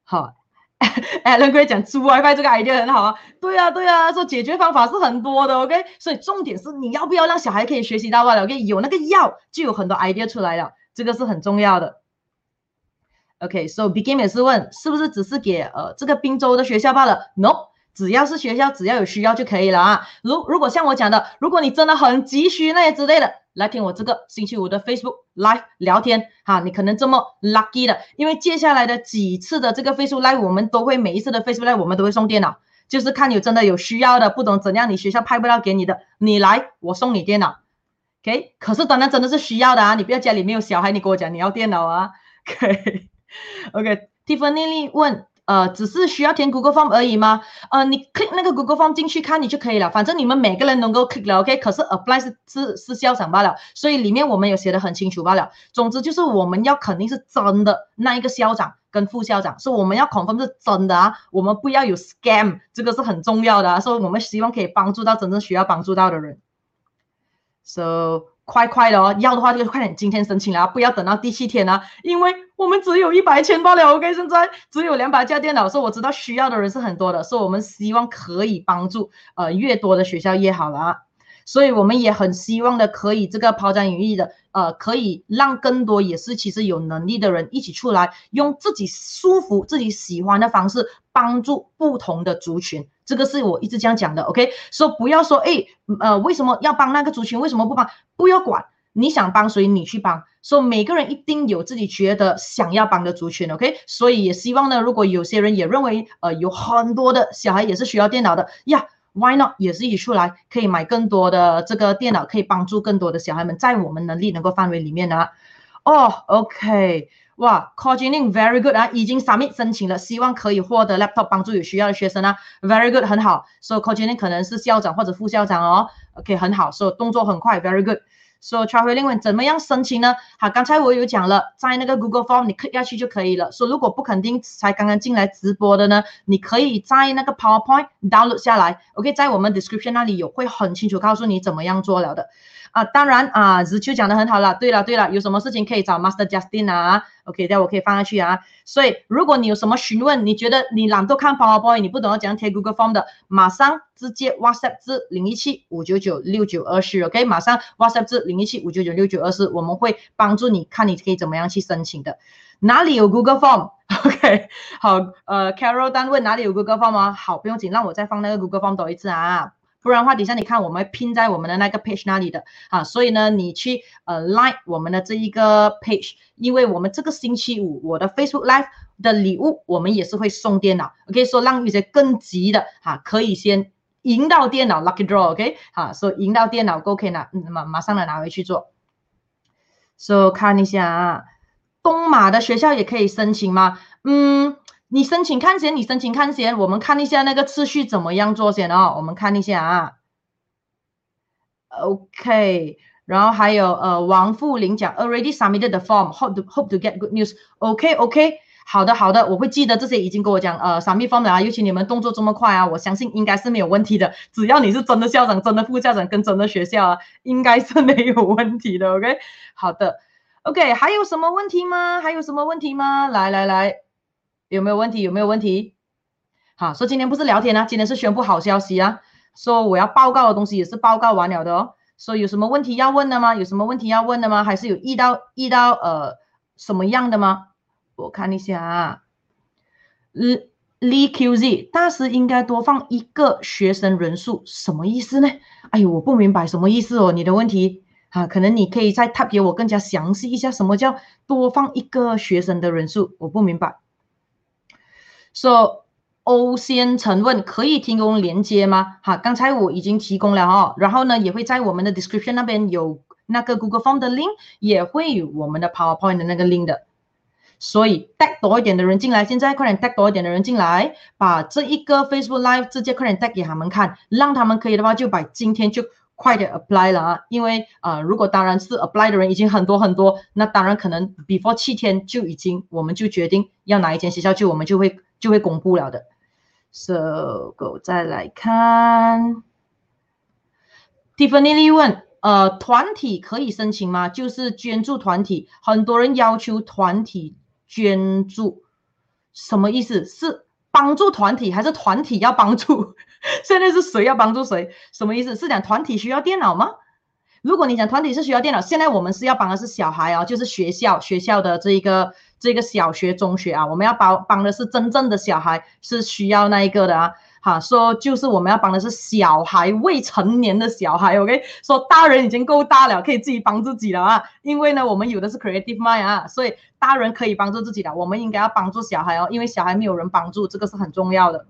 好，[laughs] Alan 可以讲租 WiFi 这个 idea 很好啊。对啊，对啊，说解决方法是很多的，OK。所以重点是你要不要让小孩可以学习到了，OK。有那个要，就有很多 idea 出来了，这个是很重要的。OK，so、Begin 也是问，是不是只是给呃这个滨州的学校罢了？No。只要是学校，只要有需要就可以了啊。如如果像我讲的，如果你真的很急需那些之类的，来听我这个星期五的 Facebook Live 聊天哈，你可能这么 lucky 的，因为接下来的几次的这个 Facebook Live，我们都会每一次的 Facebook Live 我们都会送电脑，就是看有真的有需要的，不懂怎样你学校派不到给你的，你来我送你电脑，OK？可是当然真的是需要的啊，你不要家里没有小孩，你跟我讲你要电脑啊 OK，OK，Tiffany 问。呃，只是需要填 Google Form 而已吗？呃，你 click 那个 Google Form 进去看你就可以了，反正你们每个人能够 click 了，OK？可是 apply 是是是校长罢了，所以里面我们有写的很清楚罢了。总之就是我们要肯定是真的那一个校长跟副校长，所以我们要 confirm 是真的啊，我们不要有 scam，这个是很重要的啊，所以我们希望可以帮助到真正需要帮助到的人。So 快快的哦，要的话就快点今天申请啦，不要等到第七天啊，因为我们只有一百千罢了，OK，现在只有两百架电脑，所以我知道需要的人是很多的，所以我们希望可以帮助呃越多的学校越好了，所以我们也很希望的可以这个抛砖引玉的，呃，可以让更多也是其实有能力的人一起出来，用自己舒服、自己喜欢的方式帮助不同的族群。这个是我一直这样讲的，OK，说、不要说，哎，呃，为什么要帮那个族群？为什么不帮？不要管，你想帮谁，你去帮。所、so, 每个人一定有自己觉得想要帮的族群，OK，所以也希望呢，如果有些人也认为，呃，有很多的小孩也是需要电脑的呀 Why not？也是一出来，可以买更多的这个电脑，可以帮助更多的小孩们，在我们能力能够范围里面呢。哦、，OK，。哇 c o d i n i n g very good 啊，已经 submit 申请了，希望可以获得 laptop 帮助有需要的学生啊，very good 很好。So c o d i n i n g 可能是校长或者副校长哦，OK 很好。So 动作很快，very good。So t r a v e l i n g 问怎么样申请呢？好，刚才我有讲了，在那个 Google Form 你 click 下去就可以了。说、如果不肯定才刚刚进来直播的呢，你可以在那个 PowerPoint download 下来，OK，在我们 description 那里有会很清楚告诉你怎么样做了的。啊，当然啊，子秋讲的很好了。对了，对了，有什么事情可以找 Master Justin 啊？OK，待会我可以放下去啊。所以，如果你有什么询问，你觉得你懒惰看 PowerPoint，你不懂要怎样贴 Google Form 的，马上直接 WhatsApp 至零一七五九九六九二四，OK，马上 WhatsApp 至零一七五九九六九二四，我们会帮助你看你可以怎么样去申请的。哪里有 Google Form？OK，[laughs] 好，呃，Carol 单问哪里有 Google Form 吗？好，不用紧，让我再放那个 Google Form 多一次啊。不然的话，底下你看，我们拼在我们的那个 page 那里的啊，所以呢，你去呃 like 我们的这一个 page，因为我们这个星期五我的 Facebook Live 的礼物，我们也是会送电脑，OK，说让一些更急的哈、啊，可以先赢到电脑 lucky draw，OK，好，所以赢到电脑够，可以拿马马上来拿回去做。So 看一下啊，东马的学校也可以申请吗？嗯。你申请看先，你申请看先，我们看一下那个次序怎么样做先哦。我们看一下啊，OK，然后还有呃，王富林讲 already submitted the form，hope to hope to get good news。OK OK，好的好的，我会记得这些已经跟我讲呃，submit form 的啊，尤其你们动作这么快啊，我相信应该是没有问题的。只要你是真的校长、真的副校长跟真的学校啊，应该是没有问题的。OK，好的，OK，还有什么问题吗？还有什么问题吗？来来来。有没有问题？有没有问题？好，说今天不是聊天啊，今天是宣布好消息啊。说我要报告的东西也是报告完了的哦。说有什么问题要问的吗？有什么问题要问的吗？还是有遇到遇到呃什么样的吗？我看一下啊。L Li QZ 大师应该多放一个学生人数，什么意思呢？哎呦，我不明白什么意思哦。你的问题啊，可能你可以再 type 给我更加详细一下，什么叫多放一个学生的人数？我不明白。说、so, 欧先成问可以提供连接吗？哈，刚才我已经提供了哦，然后呢也会在我们的 description 那边有那个 Google Form 的 link，也会有我们的 PowerPoint 的那个 link 的。所以带多一点的人进来，现在快点带多一点的人进来，把这一个 Facebook Live 直接快点带给他们看，让他们可以的话就把今天就快点 apply 了啊，因为啊、如果当然是 apply 的人已经很多很多，那当然可能 before 七天就已经我们就决定要哪一间学校去，我们就会就会公布了的。So go 再来看，Tiffany Lee 问，呃，团体可以申请吗？就是捐助团体，很多人要求团体捐助，什么意思？是帮助团体还是团体要帮助？[laughs] 现在是谁要帮助谁？什么意思？是讲团体需要电脑吗？如果你讲团体是需要电脑，现在我们是要帮的是小孩哦，就是学校学校的这一个。这个小学、中学啊，我们要帮帮的是真正的小孩，是需要那一个的啊。哈，说就是我们要帮的是小孩，未成年的小孩。OK，说大人已经够大了，可以自己帮自己了啊。因为呢，我们有的是 Creative Mind 啊，所以大人可以帮助自己的，我们应该要帮助小孩哦，因为小孩没有人帮助，这个是很重要的。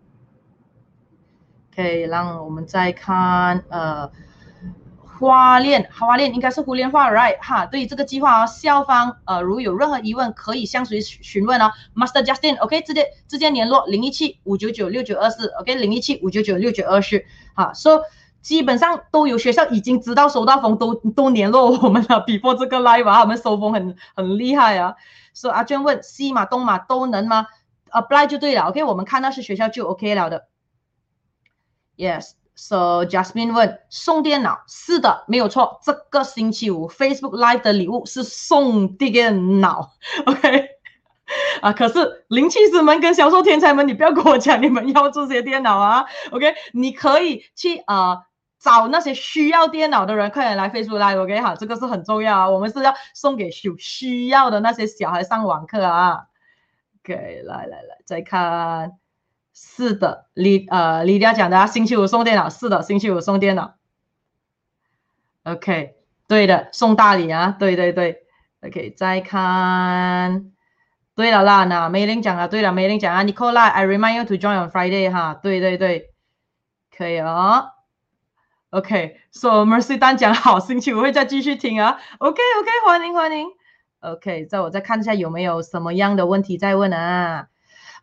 OK，让我们再看呃。花莲，花链应该是胡莲花，right 哈？对于这个计划哦，校方呃，如有任何疑问，可以向谁询问哦？Master Justin，OK，直接直接联络零一七五九九六九二四，OK，零一七五九九六九二四，好，说基本上都有学校已经知道收到风，都都联络我们了。Before 这个 live 啊，我们收风很很厉害啊。说阿娟问西马东马都能吗？Apply 就对了，OK，我们看到是学校就 OK 了的。Yes。So Jasmine 问送电脑，是的，没有错。这个星期五 Facebook Live 的礼物是送电脑，[laughs] OK？[laughs] 啊，可是灵气师们跟销售天才们，你不要跟我讲你们要这些电脑啊，OK？你可以去啊、找那些需要电脑的人，快点来 Facebook Live，OK？好，这个是很重要啊，我们是要送给有需要的那些小孩上网课啊。OK，来来来，再看。是的，李呃李佳讲的啊，星期五送电脑，是的，星期五送电脑。OK，对的，送大礼啊，对对对。OK，再看，对了啦，那梅玲讲了，对了，梅玲讲啊，Nicola，I remind you to join on Friday 哈，对对对，可以哦。OK，So Mercy 丹讲好，星期五会再继续听啊。OK OK，欢迎欢迎。OK，再我再看一下有没有什么样的问题再问啊。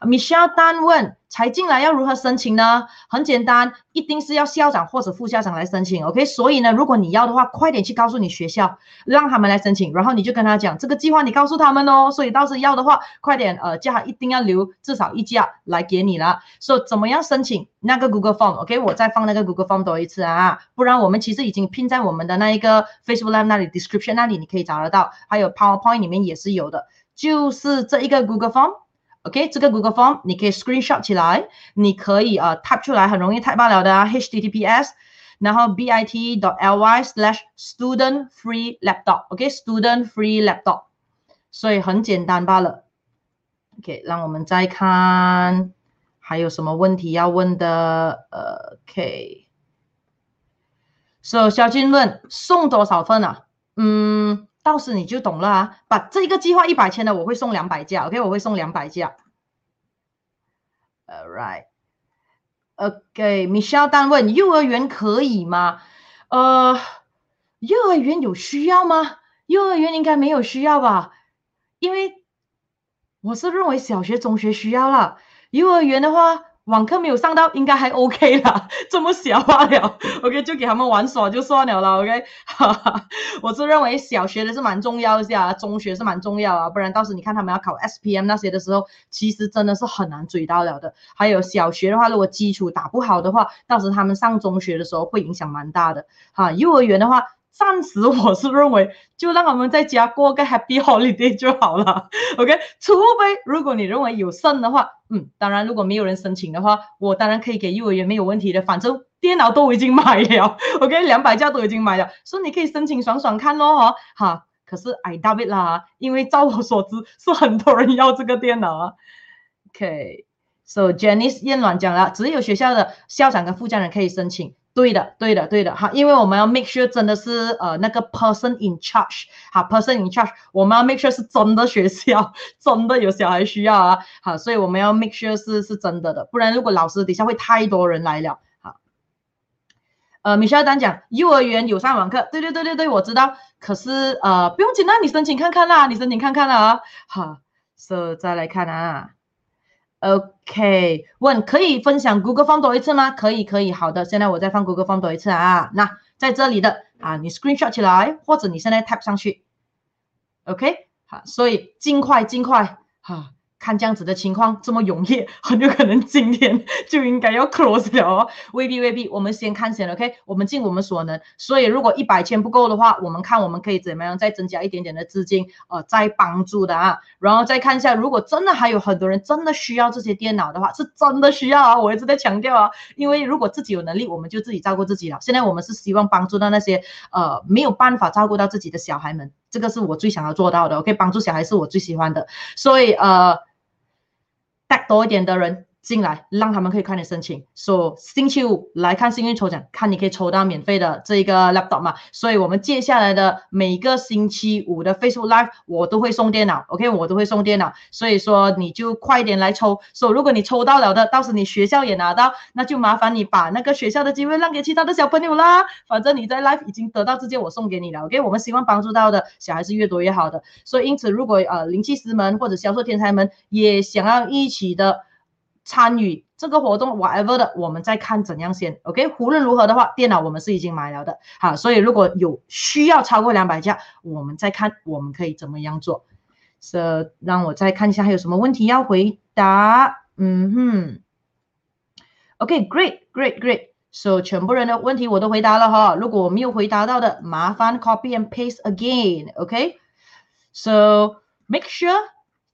Michelle 丹问：才进来要如何申请呢？很简单，一定是要校长或者副校长来申请。OK，所以呢，如果你要的话，快点去告诉你学校，让他们来申请，然后你就跟他讲这个计划，你告诉他们哦。所以到时要的话，快点呃叫他一定要留至少一家来给你了。说、so, 怎么样申请那个 Google Form？OK，、我再放那个 Google Form 多一次啊，不然我们其实已经拼在我们的那一个 Facebook Live 那里 description 那里，你可以找得到，还有 PowerPoint 里面也是有的，就是这一个 Google Form。OK，这个 Google Form 你可以 Screenshot 起来，你可以呃 Type 出来，很容易 Type 罢了的啊，HTTPS，然后 bit.ly/slash student free laptop，OK，student free laptop，所以很简单罢了。OK，让我们再看还有什么问题要问的。OK，所以小金问送多少份啊？嗯。到时你就懂了啊！把这个计划一百千的，我会送两百架，OK，我会送两百架。All right，OK，Michelle 丹问幼儿园可以吗？呃，幼儿园有需要吗？幼儿园应该没有需要吧？因为我是认为小学、中学需要了，幼儿园的话。网课没有上到，应该还 OK 啦。[laughs] 这么小罢了，[laughs] OK，就给他们玩耍就算了啦，OK。哈哈，我是认为小学的是蛮重要一下，中学是蛮重要啊，不然到时你看他们要考 SPM 那些的时候，其实真的是很难追到了的。还有小学的话，如果基础打不好的话，到时他们上中学的时候会影响蛮大的。哈，幼儿园的话。暂时我是认为，就让我们在家过个 Happy Holiday 就好了，[laughs] OK。除非如果你认为有剩的话，嗯，当然如果没有人申请的话，我当然可以给幼儿园没有问题的，反正电脑都已经买了，[laughs] OK，两百架都已经买了，所以你可以申请爽爽看咯，哈，可是 I doubt it 啦，因为照我所知是很多人要这个电脑啊，OK。So Janice 燕软讲了，只有学校的校长跟副校长可以申请。对的，对的，对的，哈，因为我们要 make sure 真的是呃那个 person in charge，好，person in charge，我们要 make sure 是真的学校，[laughs] 真的有小孩需要啊，好，所以我们要 make sure 是是真的的，不然如果老师底下会太多人来了，好，呃，米肖丹讲幼儿园有上网课，对对对对对，我知道，可是呃不用紧啊，你申请看看啦，你申请看看啦啊，好，所以再来看啊。OK，问可以分享 Google Form 多一次吗？可以，可以，好的，现在我再放 Google Form 多一次啊。那在这里的啊，你 Screenshot 起来，或者你现在 Tap 上去，OK，好，所以尽快，尽快，哈。看这样子的情况这么踊跃，[laughs] 很有可能今天 [laughs] 就应该要 close 了哦。未必未必，我们先看先，OK？我们尽我们所能。所以如果一百千不够的话，我们看我们可以怎么样再增加一点点的资金，呃，再帮助的啊。然后再看一下，如果真的还有很多人真的需要这些电脑的话，是真的需要啊。我一直在强调啊，因为如果自己有能力，我们就自己照顾自己了。现在我们是希望帮助到那些呃没有办法照顾到自己的小孩们，这个是我最想要做到的。我可以帮助小孩是我最喜欢的，所以呃。带多一点的人进来，让他们可以快点申请。说、星期五来看幸运抽奖，看你可以抽到免费的这一个 laptop 嘛。所以我们接下来的每个星期五的 Facebook Live，我都会送电脑，OK，我都会送电脑。所以说你就快点来抽。说、如果你抽到了的，到时你学校也拿到，那就麻烦你把那个学校的机会让给其他的小朋友啦。反正你在 Live 已经得到直接我送给你了，OK。我们希望帮助到的小孩是越多越好的。所以因此，如果呃灵气师们或者销售天才们也想要一起的。参与这个活动，whatever 的，我们再看怎样先，OK。无论如何的话，电脑我们是已经买了的，好，所以如果有需要超过两百架，我们再看我们可以怎么样做。So，让我再看一下还有什么问题要回答。嗯哼，OK，great，great，great。So，全部人的问题我都回答了哈，如果我没有回答到的，麻烦 copy and paste again，OK。So，make sure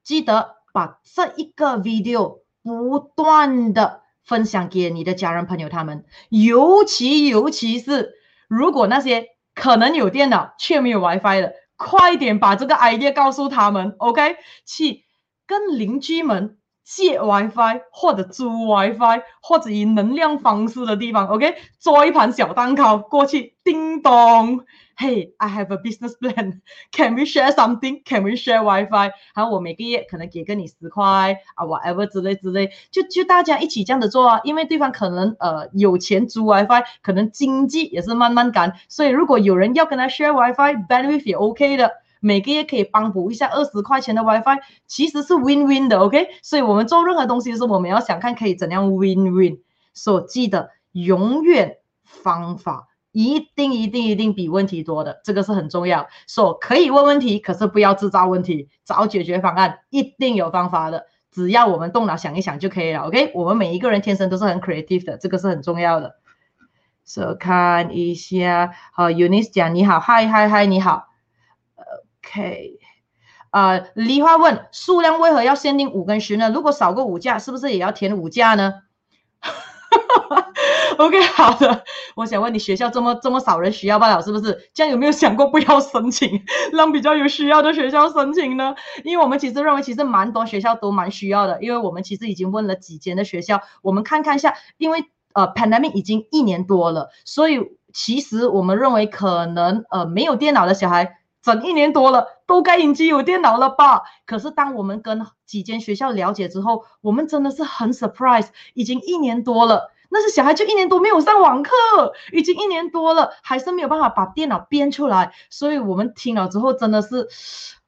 记得把这一个 video。不断的分享给你的家人朋友，他们尤其尤其是如果那些可能有电脑却没有 WiFi 的，快点把这个 idea 告诉他们，OK？去跟邻居们借 WiFi 或者租 WiFi 或者以能量方式的地方，OK？做一盘小蛋糕过去，叮咚。Hey, I have a business plan. Can we share something? Can we share WiFi? 然后我每个月可能给个你十块啊，whatever 之类之类，就就大家一起这样子做啊。因为对方可能呃有钱租 WiFi，可能经济也是慢慢赶，所以如果有人要跟他 share WiFi，bandwidth 也 OK 的，每个月可以帮补一下二十块钱的 WiFi，其实是 win win 的，OK。所以我们做任何东西的时候，我们要想看可以怎样 win win。所记得永远方法。一定一定一定比问题多的，这个是很重要。说、so, 可以问问题，可是不要制造问题，找解决方案，一定有方法的。只要我们动脑想一想就可以了。OK，我们每一个人天生都是很 creative 的，这个是很重要的。So 看一下，好，Eunice 讲你好，嗨嗨嗨，你好。OK，啊、梨花问数量为何要限定五跟十呢？如果少过五架，是不是也要填五架呢？[laughs] OK，好的。我想问你，学校这么这么少人需要罢了，是不是？这样有没有想过不要申请，让比较有需要的学校申请呢？因为我们其实认为，其实蛮多学校都蛮需要的。因为我们其实已经问了几间的学校，我们看看一下。因为呃，pandemic 已经一年多了，所以其实我们认为可能呃没有电脑的小孩，整一年多了都该已经有电脑了吧？可是当我们跟几间学校了解之后，我们真的是很 surprise，已经一年多了。那是小孩就一年多没有上网课，已经一年多了，还是没有办法把电脑编出来，所以我们听了之后真的是，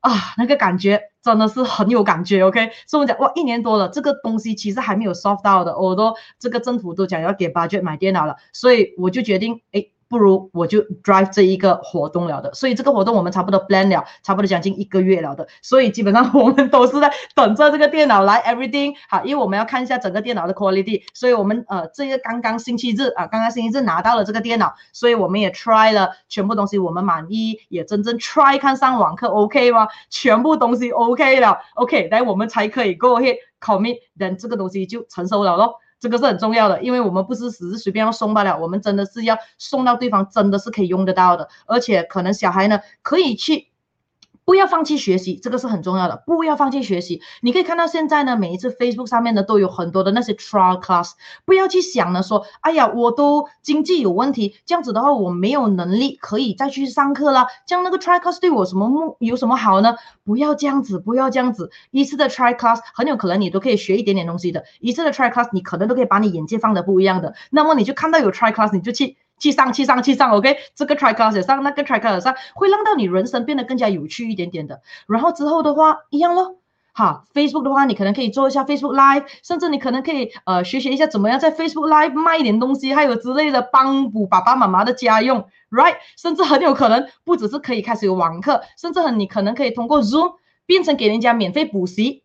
啊，那个感觉真的是很有感觉，OK？所以我讲哇，一年多了，这个东西其实还没有 soft 到的，我都这个政府都讲要给 budget 买电脑了，所以我就决定，诶。不如我就 drive 这一个活动了的，所以这个活动我们差不多 plan 了，差不多将近一个月了的，所以基本上我们都是在等着这个电脑来 everything 好，因为我们要看一下整个电脑的 quality，所以我们呃这个刚刚星期日啊，刚刚星期日拿到了这个电脑，所以我们也 try 了全部东西，我们满意，也真正 try 看上网课 OK 吗？全部东西 OK 了，OK，来我们才可以 go ahead commit，等这个东西就成熟了咯。这个是很重要的，因为我们不是只是随便要送罢了，我们真的是要送到对方真的是可以用得到的，而且可能小孩呢可以去不要放弃学习，这个是很重要的。不要放弃学习。你可以看到现在呢，每一次 Facebook 上面呢都有很多的那些 trial class。不要去想呢，说，哎呀，我都经济有问题，这样子的话我没有能力可以再去上课了。这样那个 trial class 对我什么目有什么好呢？不要这样子，不要这样子。一次的 trial class 很有可能你都可以学一点点东西的。一次的 trial class 你可能都可以把你眼界放得不一样的。那么你就看到有 trial class 你就去。去上去上去上，OK，这个 try class 上，那个 try class 上，会让到你人生变得更加有趣一点点的。然后之后的话，一样咯。好，Facebook 的话，你可能可以做一下 Facebook Live，甚至你可能可以呃学习一下怎么样在 Facebook Live 卖一点东西，还有之类的帮补爸爸妈妈的家用，right？甚至很有可能不只是可以开始有网课，甚至很你可能可以通过 Zoom 变成给人家免费补习，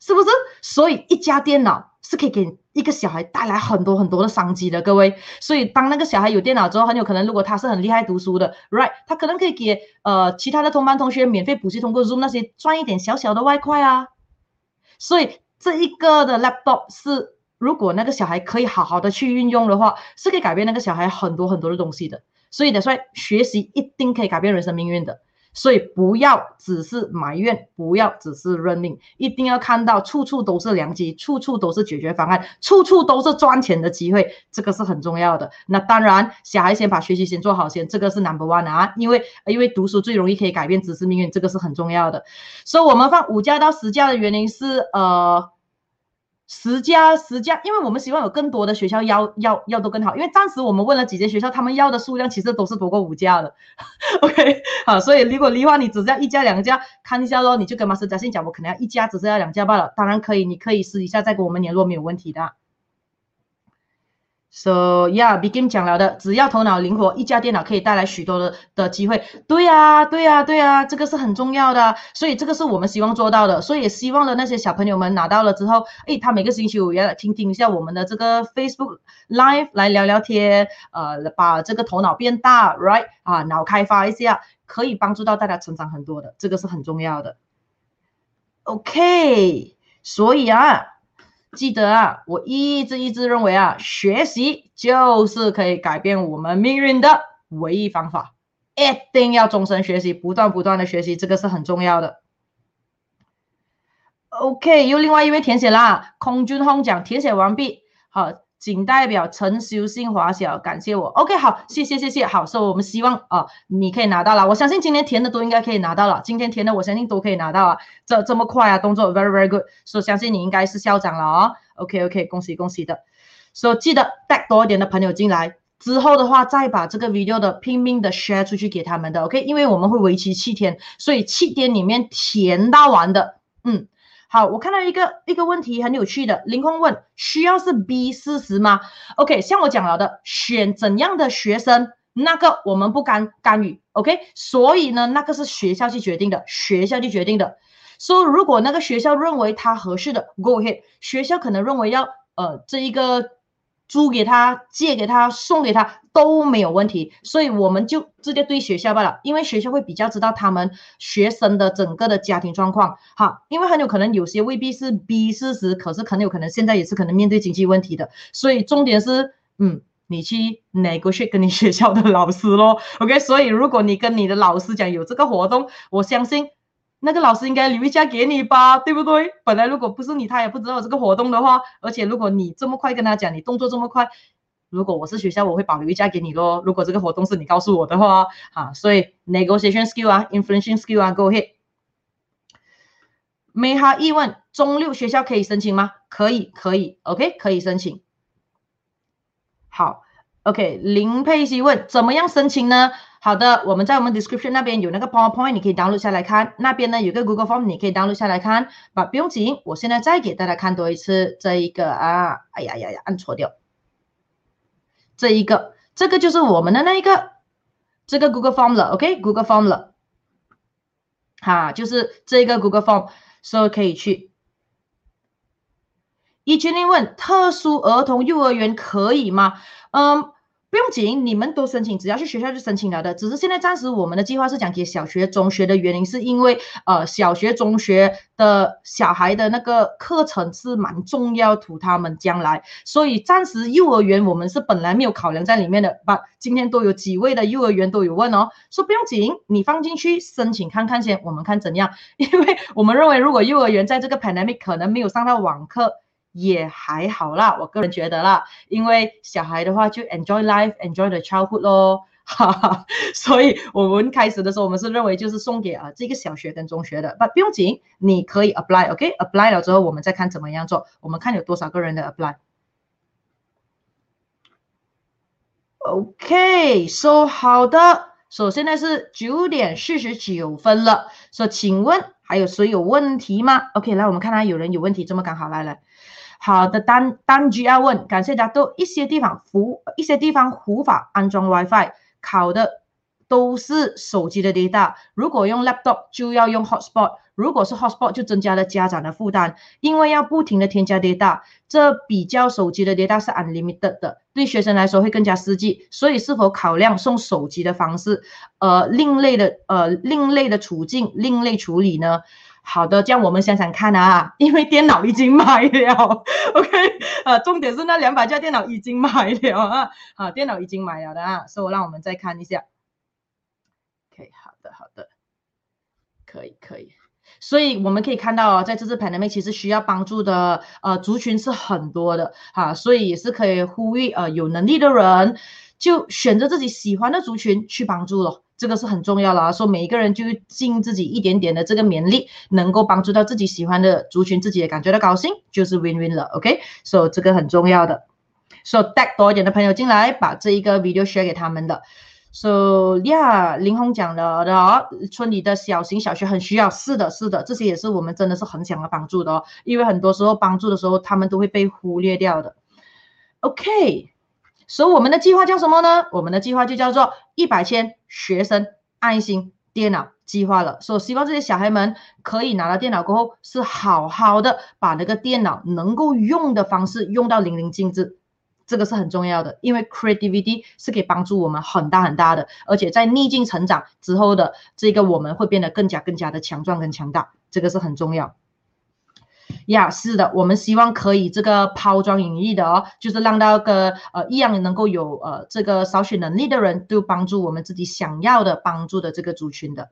是不是？所以一家电脑是可以给。一个小孩带来很多很多的商机的，各位。所以当那个小孩有电脑之后，很有可能，如果他是很厉害读书的，right，他可能可以给呃其他的同班同学免费补习，通过 Zoom 那些赚一点小小的外快啊。所以这一个的 laptop 是，如果那个小孩可以好好的去运用的话，是可以改变那个小孩很多很多的东西的。所以的，所以学习一定可以改变人生命运的。所以不要只是埋怨，不要只是认命，一定要看到处处都是良机，处处都是解决方案，处处都是赚钱的机会，这个是很重要的。那当然，小孩先把学习先做好先，这个是 number one 啊，因为因为读书最容易可以改变知识命运，这个是很重要的。所以我们放五加到十加的原因是呃。十家十家，因为我们希望有更多的学校要要要都更好，因为暂时我们问了几间学校，他们要的数量其实都是多过五家的。[laughs] OK，好，所以如果你话你只要一家两家，看一下咯，你就跟 Master Justin 讲，我可能要一家，只是要两家罢了。当然可以，你可以试一下再跟我们联络，没有问题的。So yeah，begin 讲了的，只要头脑灵活，一家电脑可以带来许多的的机会。对呀、对呀、对呀、这个是很重要的，所以这个是我们希望做到的。所以也希望的那些小朋友们拿到了之后，诶，他每个星期五也来听听一下我们的这个 Facebook Live 来聊聊天，呃，把这个头脑变大，right 啊，脑开发一下，可以帮助到大家成长很多的，这个是很重要的。OK，所以啊。记得啊，我一直一直认为啊，学习就是可以改变我们命运的唯一方法，一定要终身学习，不断不断的学习，这个是很重要的。OK，又另外一位填写啦，空军轰讲填写完毕，好。仅代表陈修信华小感谢我，OK 好，谢谢谢谢，好，所以我们希望啊，你可以拿到了，我相信今天填的都应该可以拿到了，今天填的我相信都可以拿到啊，这这么快啊，动作 very very good，所以相信你应该是校长了哦，OK OK，恭喜恭喜的，所以记得带多一点的朋友进来，之后的话再把这个 video 的拼命的 share 出去给他们的，OK，因为我们会为期七天，所以七天里面填到完的，嗯。好，我看到一个一个问题很有趣的，凌空问，需要是 B 四十吗？OK，像我讲了的，选怎样的学生，那个我们不干干预，OK，所以呢，那个是学校去决定的，学校去决定的。说如果那个学校认为他合适的，Go ahead，学校可能认为要呃这一个。租给他、借给他、送给他都没有问题，所以我们就直接对学校罢了，因为学校会比较知道他们学生的整个的家庭状况。好，因为很有可能有些未必是 B 四十，可是很有可能现在也是可能面对经济问题的，所以重点是，嗯，你去 negotiate 跟你学校的老师咯。OK，所以如果你跟你的老师讲有这个活动，我相信。那个老师应该留一下给你吧，对不对？本来如果不是你，他也不知道这个活动的话。而且如果你这么快跟他讲，你动作这么快，如果我是学校，我会保留一下给你咯。如果这个活动是你告诉我的话，啊，所以 negotiation skill 啊，influencing skill 啊，go ahead。美哈疑问：中六学校可以申请吗？可以，可以，OK，可以申请。好，OK。林佩希问：怎么样申请呢？好的，我们在我们 description 那边有那个 PowerPoint，你可以 download 下来看。那边呢有个 Google Form，你可以 download 下来看。把不用紧，我现在再给大家看多一次这一个啊，哎呀呀呀，按错掉。这一个，这个就是我们的那一个这个 Google Form 了，OK，Google Form 了。哈，就是这一个 Google Form，所以可以去。一群人问：特殊儿童幼儿园可以吗？嗯。不用紧，你们都申请，只要去学校就申请了的。只是现在暂时我们的计划是讲给小学、中学的原因，是因为呃小学、中学的小孩的那个课程是蛮重要，图他们将来。所以暂时幼儿园我们是本来没有考量在里面的。把今天都有几位的幼儿园都有问哦，说不用紧，你放进去申请看看先，我们看怎样。因为我们认为如果幼儿园在这个 pandemic 可能没有上到网课。也还好啦，我个人觉得啦，因为小孩的话就 enjoy life，enjoy the childhood 咯，哈哈，所以我们开始的时候，我们是认为就是送给啊这个小学跟中学的，不不用紧，你可以 apply，OK，apply、了之后我们再看怎么样做，我们看有多少个人的 apply。OK，so、好的，所、so, 现在是九点四十九分了，所、so, 请问还有谁有问题吗？OK，来我们看看有人有问题，这么刚好来了。好的，单单局要问，感谢大家都一些地方无一些地方无法安装 WiFi，考的都是手机的 data。如果用 laptop 就要用 hotspot，如果是 hotspot 就增加了家长的负担，因为要不停的添加 data，这比较手机的 data 是 unlimited 的，对学生来说会更加实际。所以是否考量送手机的方式，呃，另类的呃另类的处境，另类处理呢？好的，这样我们想想看啊，[laughs] 因为电脑已经买了，[laughs] OK，呃，重点是那两百架电脑已经买了啊，啊，电脑已经买了的啊，所以让我们再看一下，OK，好的，好的，可以，可以，所以我们可以看到啊，在这次 pandemic 其实需要帮助的呃族群是很多的啊，所以也是可以呼吁呃有能力的人就选择自己喜欢的族群去帮助了。这个是很重要的啊，说每一个人就尽自己一点点的这个勉力，能够帮助到自己喜欢的族群，自己也感觉到高兴，就是 win win 了，OK？所以这个很重要的。所以带多一点的朋友进来，把这一个 video share 给他们的。So yeah，林红讲了的，村里的小型小学很需要，是的，是的，这些也是我们真的是很想要帮助的哦，因为很多时候帮助的时候，他们都会被忽略掉的。OK。所以我们的计划叫什么呢？我们的计划就叫做一百千学生爱心电脑计划了。所以希望这些小孩们可以拿到电脑过后，是好好的把那个电脑能够用的方式用到淋漓尽致，这个是很重要的。因为 creativity 是可以帮助我们很大很大的，而且在逆境成长之后的这个我们会变得更加更加的强壮跟强大，这个是很重要。呀是的，我们希望可以这个抛砖引玉的哦，就是让那个呃一样能够有呃这个少许能力的人都帮助我们自己想要的帮助的这个族群的。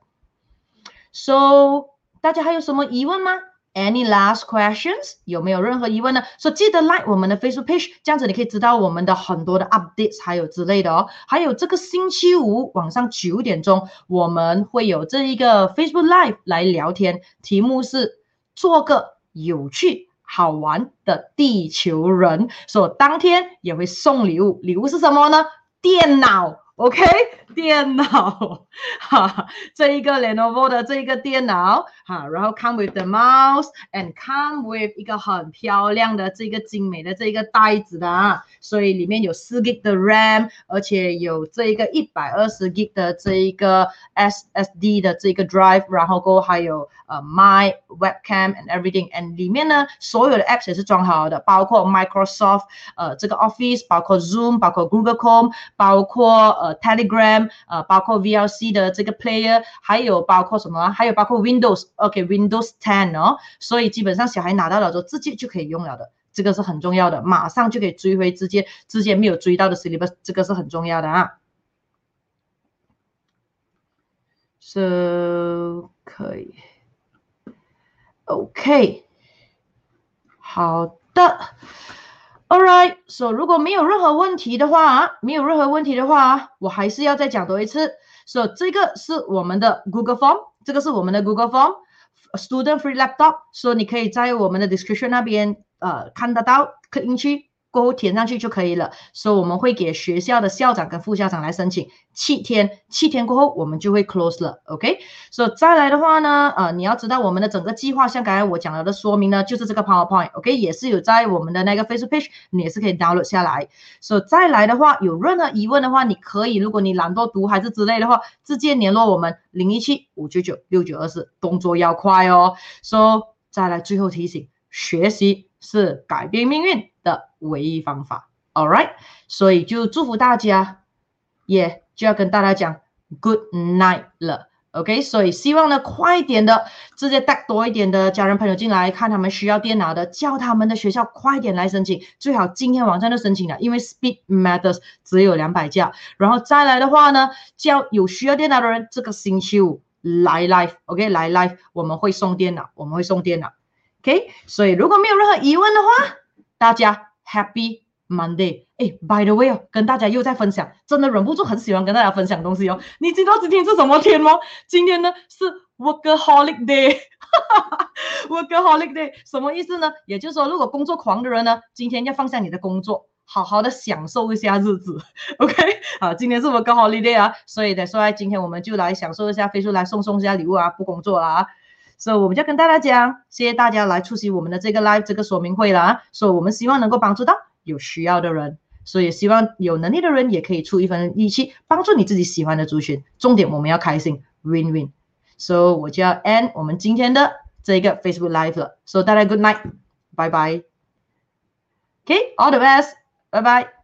So 大家还有什么疑问吗？Any last questions？有没有任何疑问呢？所以记得 like 我们的 Facebook page，这样子你可以知道我们的很多的 updates 还有之类的哦。还有这个星期五晚上九点钟，我们会有这一个 Facebook Live 来聊天，题目是做个。有趣好玩的地球人，所以当天也会送礼物，礼物是什么呢？电脑，OK，电脑，哈，这一个 Lenovo 的这一个电脑，哈，然后 come with the mouse and come with 一个很漂亮的这个精美的这一个袋子的啊，所以里面有四 G 的 RAM，而且有这一个一百二十 G 的这一个 SSD 的这个 drive，然后过后还有。呃、my webcam and everything，and 里面呢，所有的 apps 也是装好的，包括 Microsoft，呃，这个 Office，包括 Zoom，包括 Google Chrome，包括呃 Telegram，呃，包括 VLC 的这个 player，还有包括什么？还有包括 Windows，OK，Windows Ten 哦，所以基本上小孩拿到了之后，直接就可以用了的，这个是很重要的，马上就可以追回之前之前没有追到的 s y l l b u s 这个是很重要的啊。So 可以。OK，好的，All right，So 如果没有任何问题的话，没有任何问题的话，我还是要再讲多一次。So 这个是我们的 Google Form，这个是我们的 Google Form，Student Free Laptop，所以你可以在我们的 description 那边呃看得到，可以进去。过后填上去就可以了，所以我们会给学校的校长跟副校长来申请，七天，七天过后我们就会 close 了，OK？所以再来的话呢，呃，你要知道我们的整个计划，像刚才我讲了的说明呢，就是这个 PowerPoint，OK？也是有在我们的那个 Facebook page，你也是可以 download 下来。所以再来的话，有任何疑问的话，你可以，如果你懒惰读还是之类的话，直接联络我们零一七五九九六九二四，动作要快哦。所以再来最后提醒，学习是改变命运的唯一方法。，All right，所以就祝福大家，也就要跟大家讲 Good night 了。OK，所以希望呢，快一点的，直接带多一点的家人朋友进来，看他们需要电脑的，叫他们的学校快点来申请，最好今天晚上就申请了，因为 Speed Matters 只有两百架，然后再来的话呢，叫有需要电脑的人，这个星期五来 live，OK，来 live，我们会送电脑，我们会送电脑，OK，所以如果没有任何疑问的话，大家 Happy。Monday，哎，By the way 哦，跟大家又在分享，真的忍不住很喜欢跟大家分享东西哦。你知道今天是什么天吗？今天呢是 Workaholic Day，Workaholic Day [laughs] 什么意思呢？也就是说，如果工作狂的人呢，今天要放下你的工作，好好的享受一下日子。[laughs] OK，啊，今天是 Workaholic Day 啊，所以的，所以今天我们就来享受一下，飞出来送送一下礼物啊，不工作了啊。所以我们就跟大家讲，谢谢大家来出席我们的这个 live 这个说明会了啊。所以我们希望能够帮助到。有需要的人，所以希望有能力的人也可以出一份力气帮助你自己喜欢的族群。重点我们要开心，win win。所以我就要 end 我们今天的这个 Facebook Live 了。所以大家 good night，拜拜。OK，all the best，拜拜。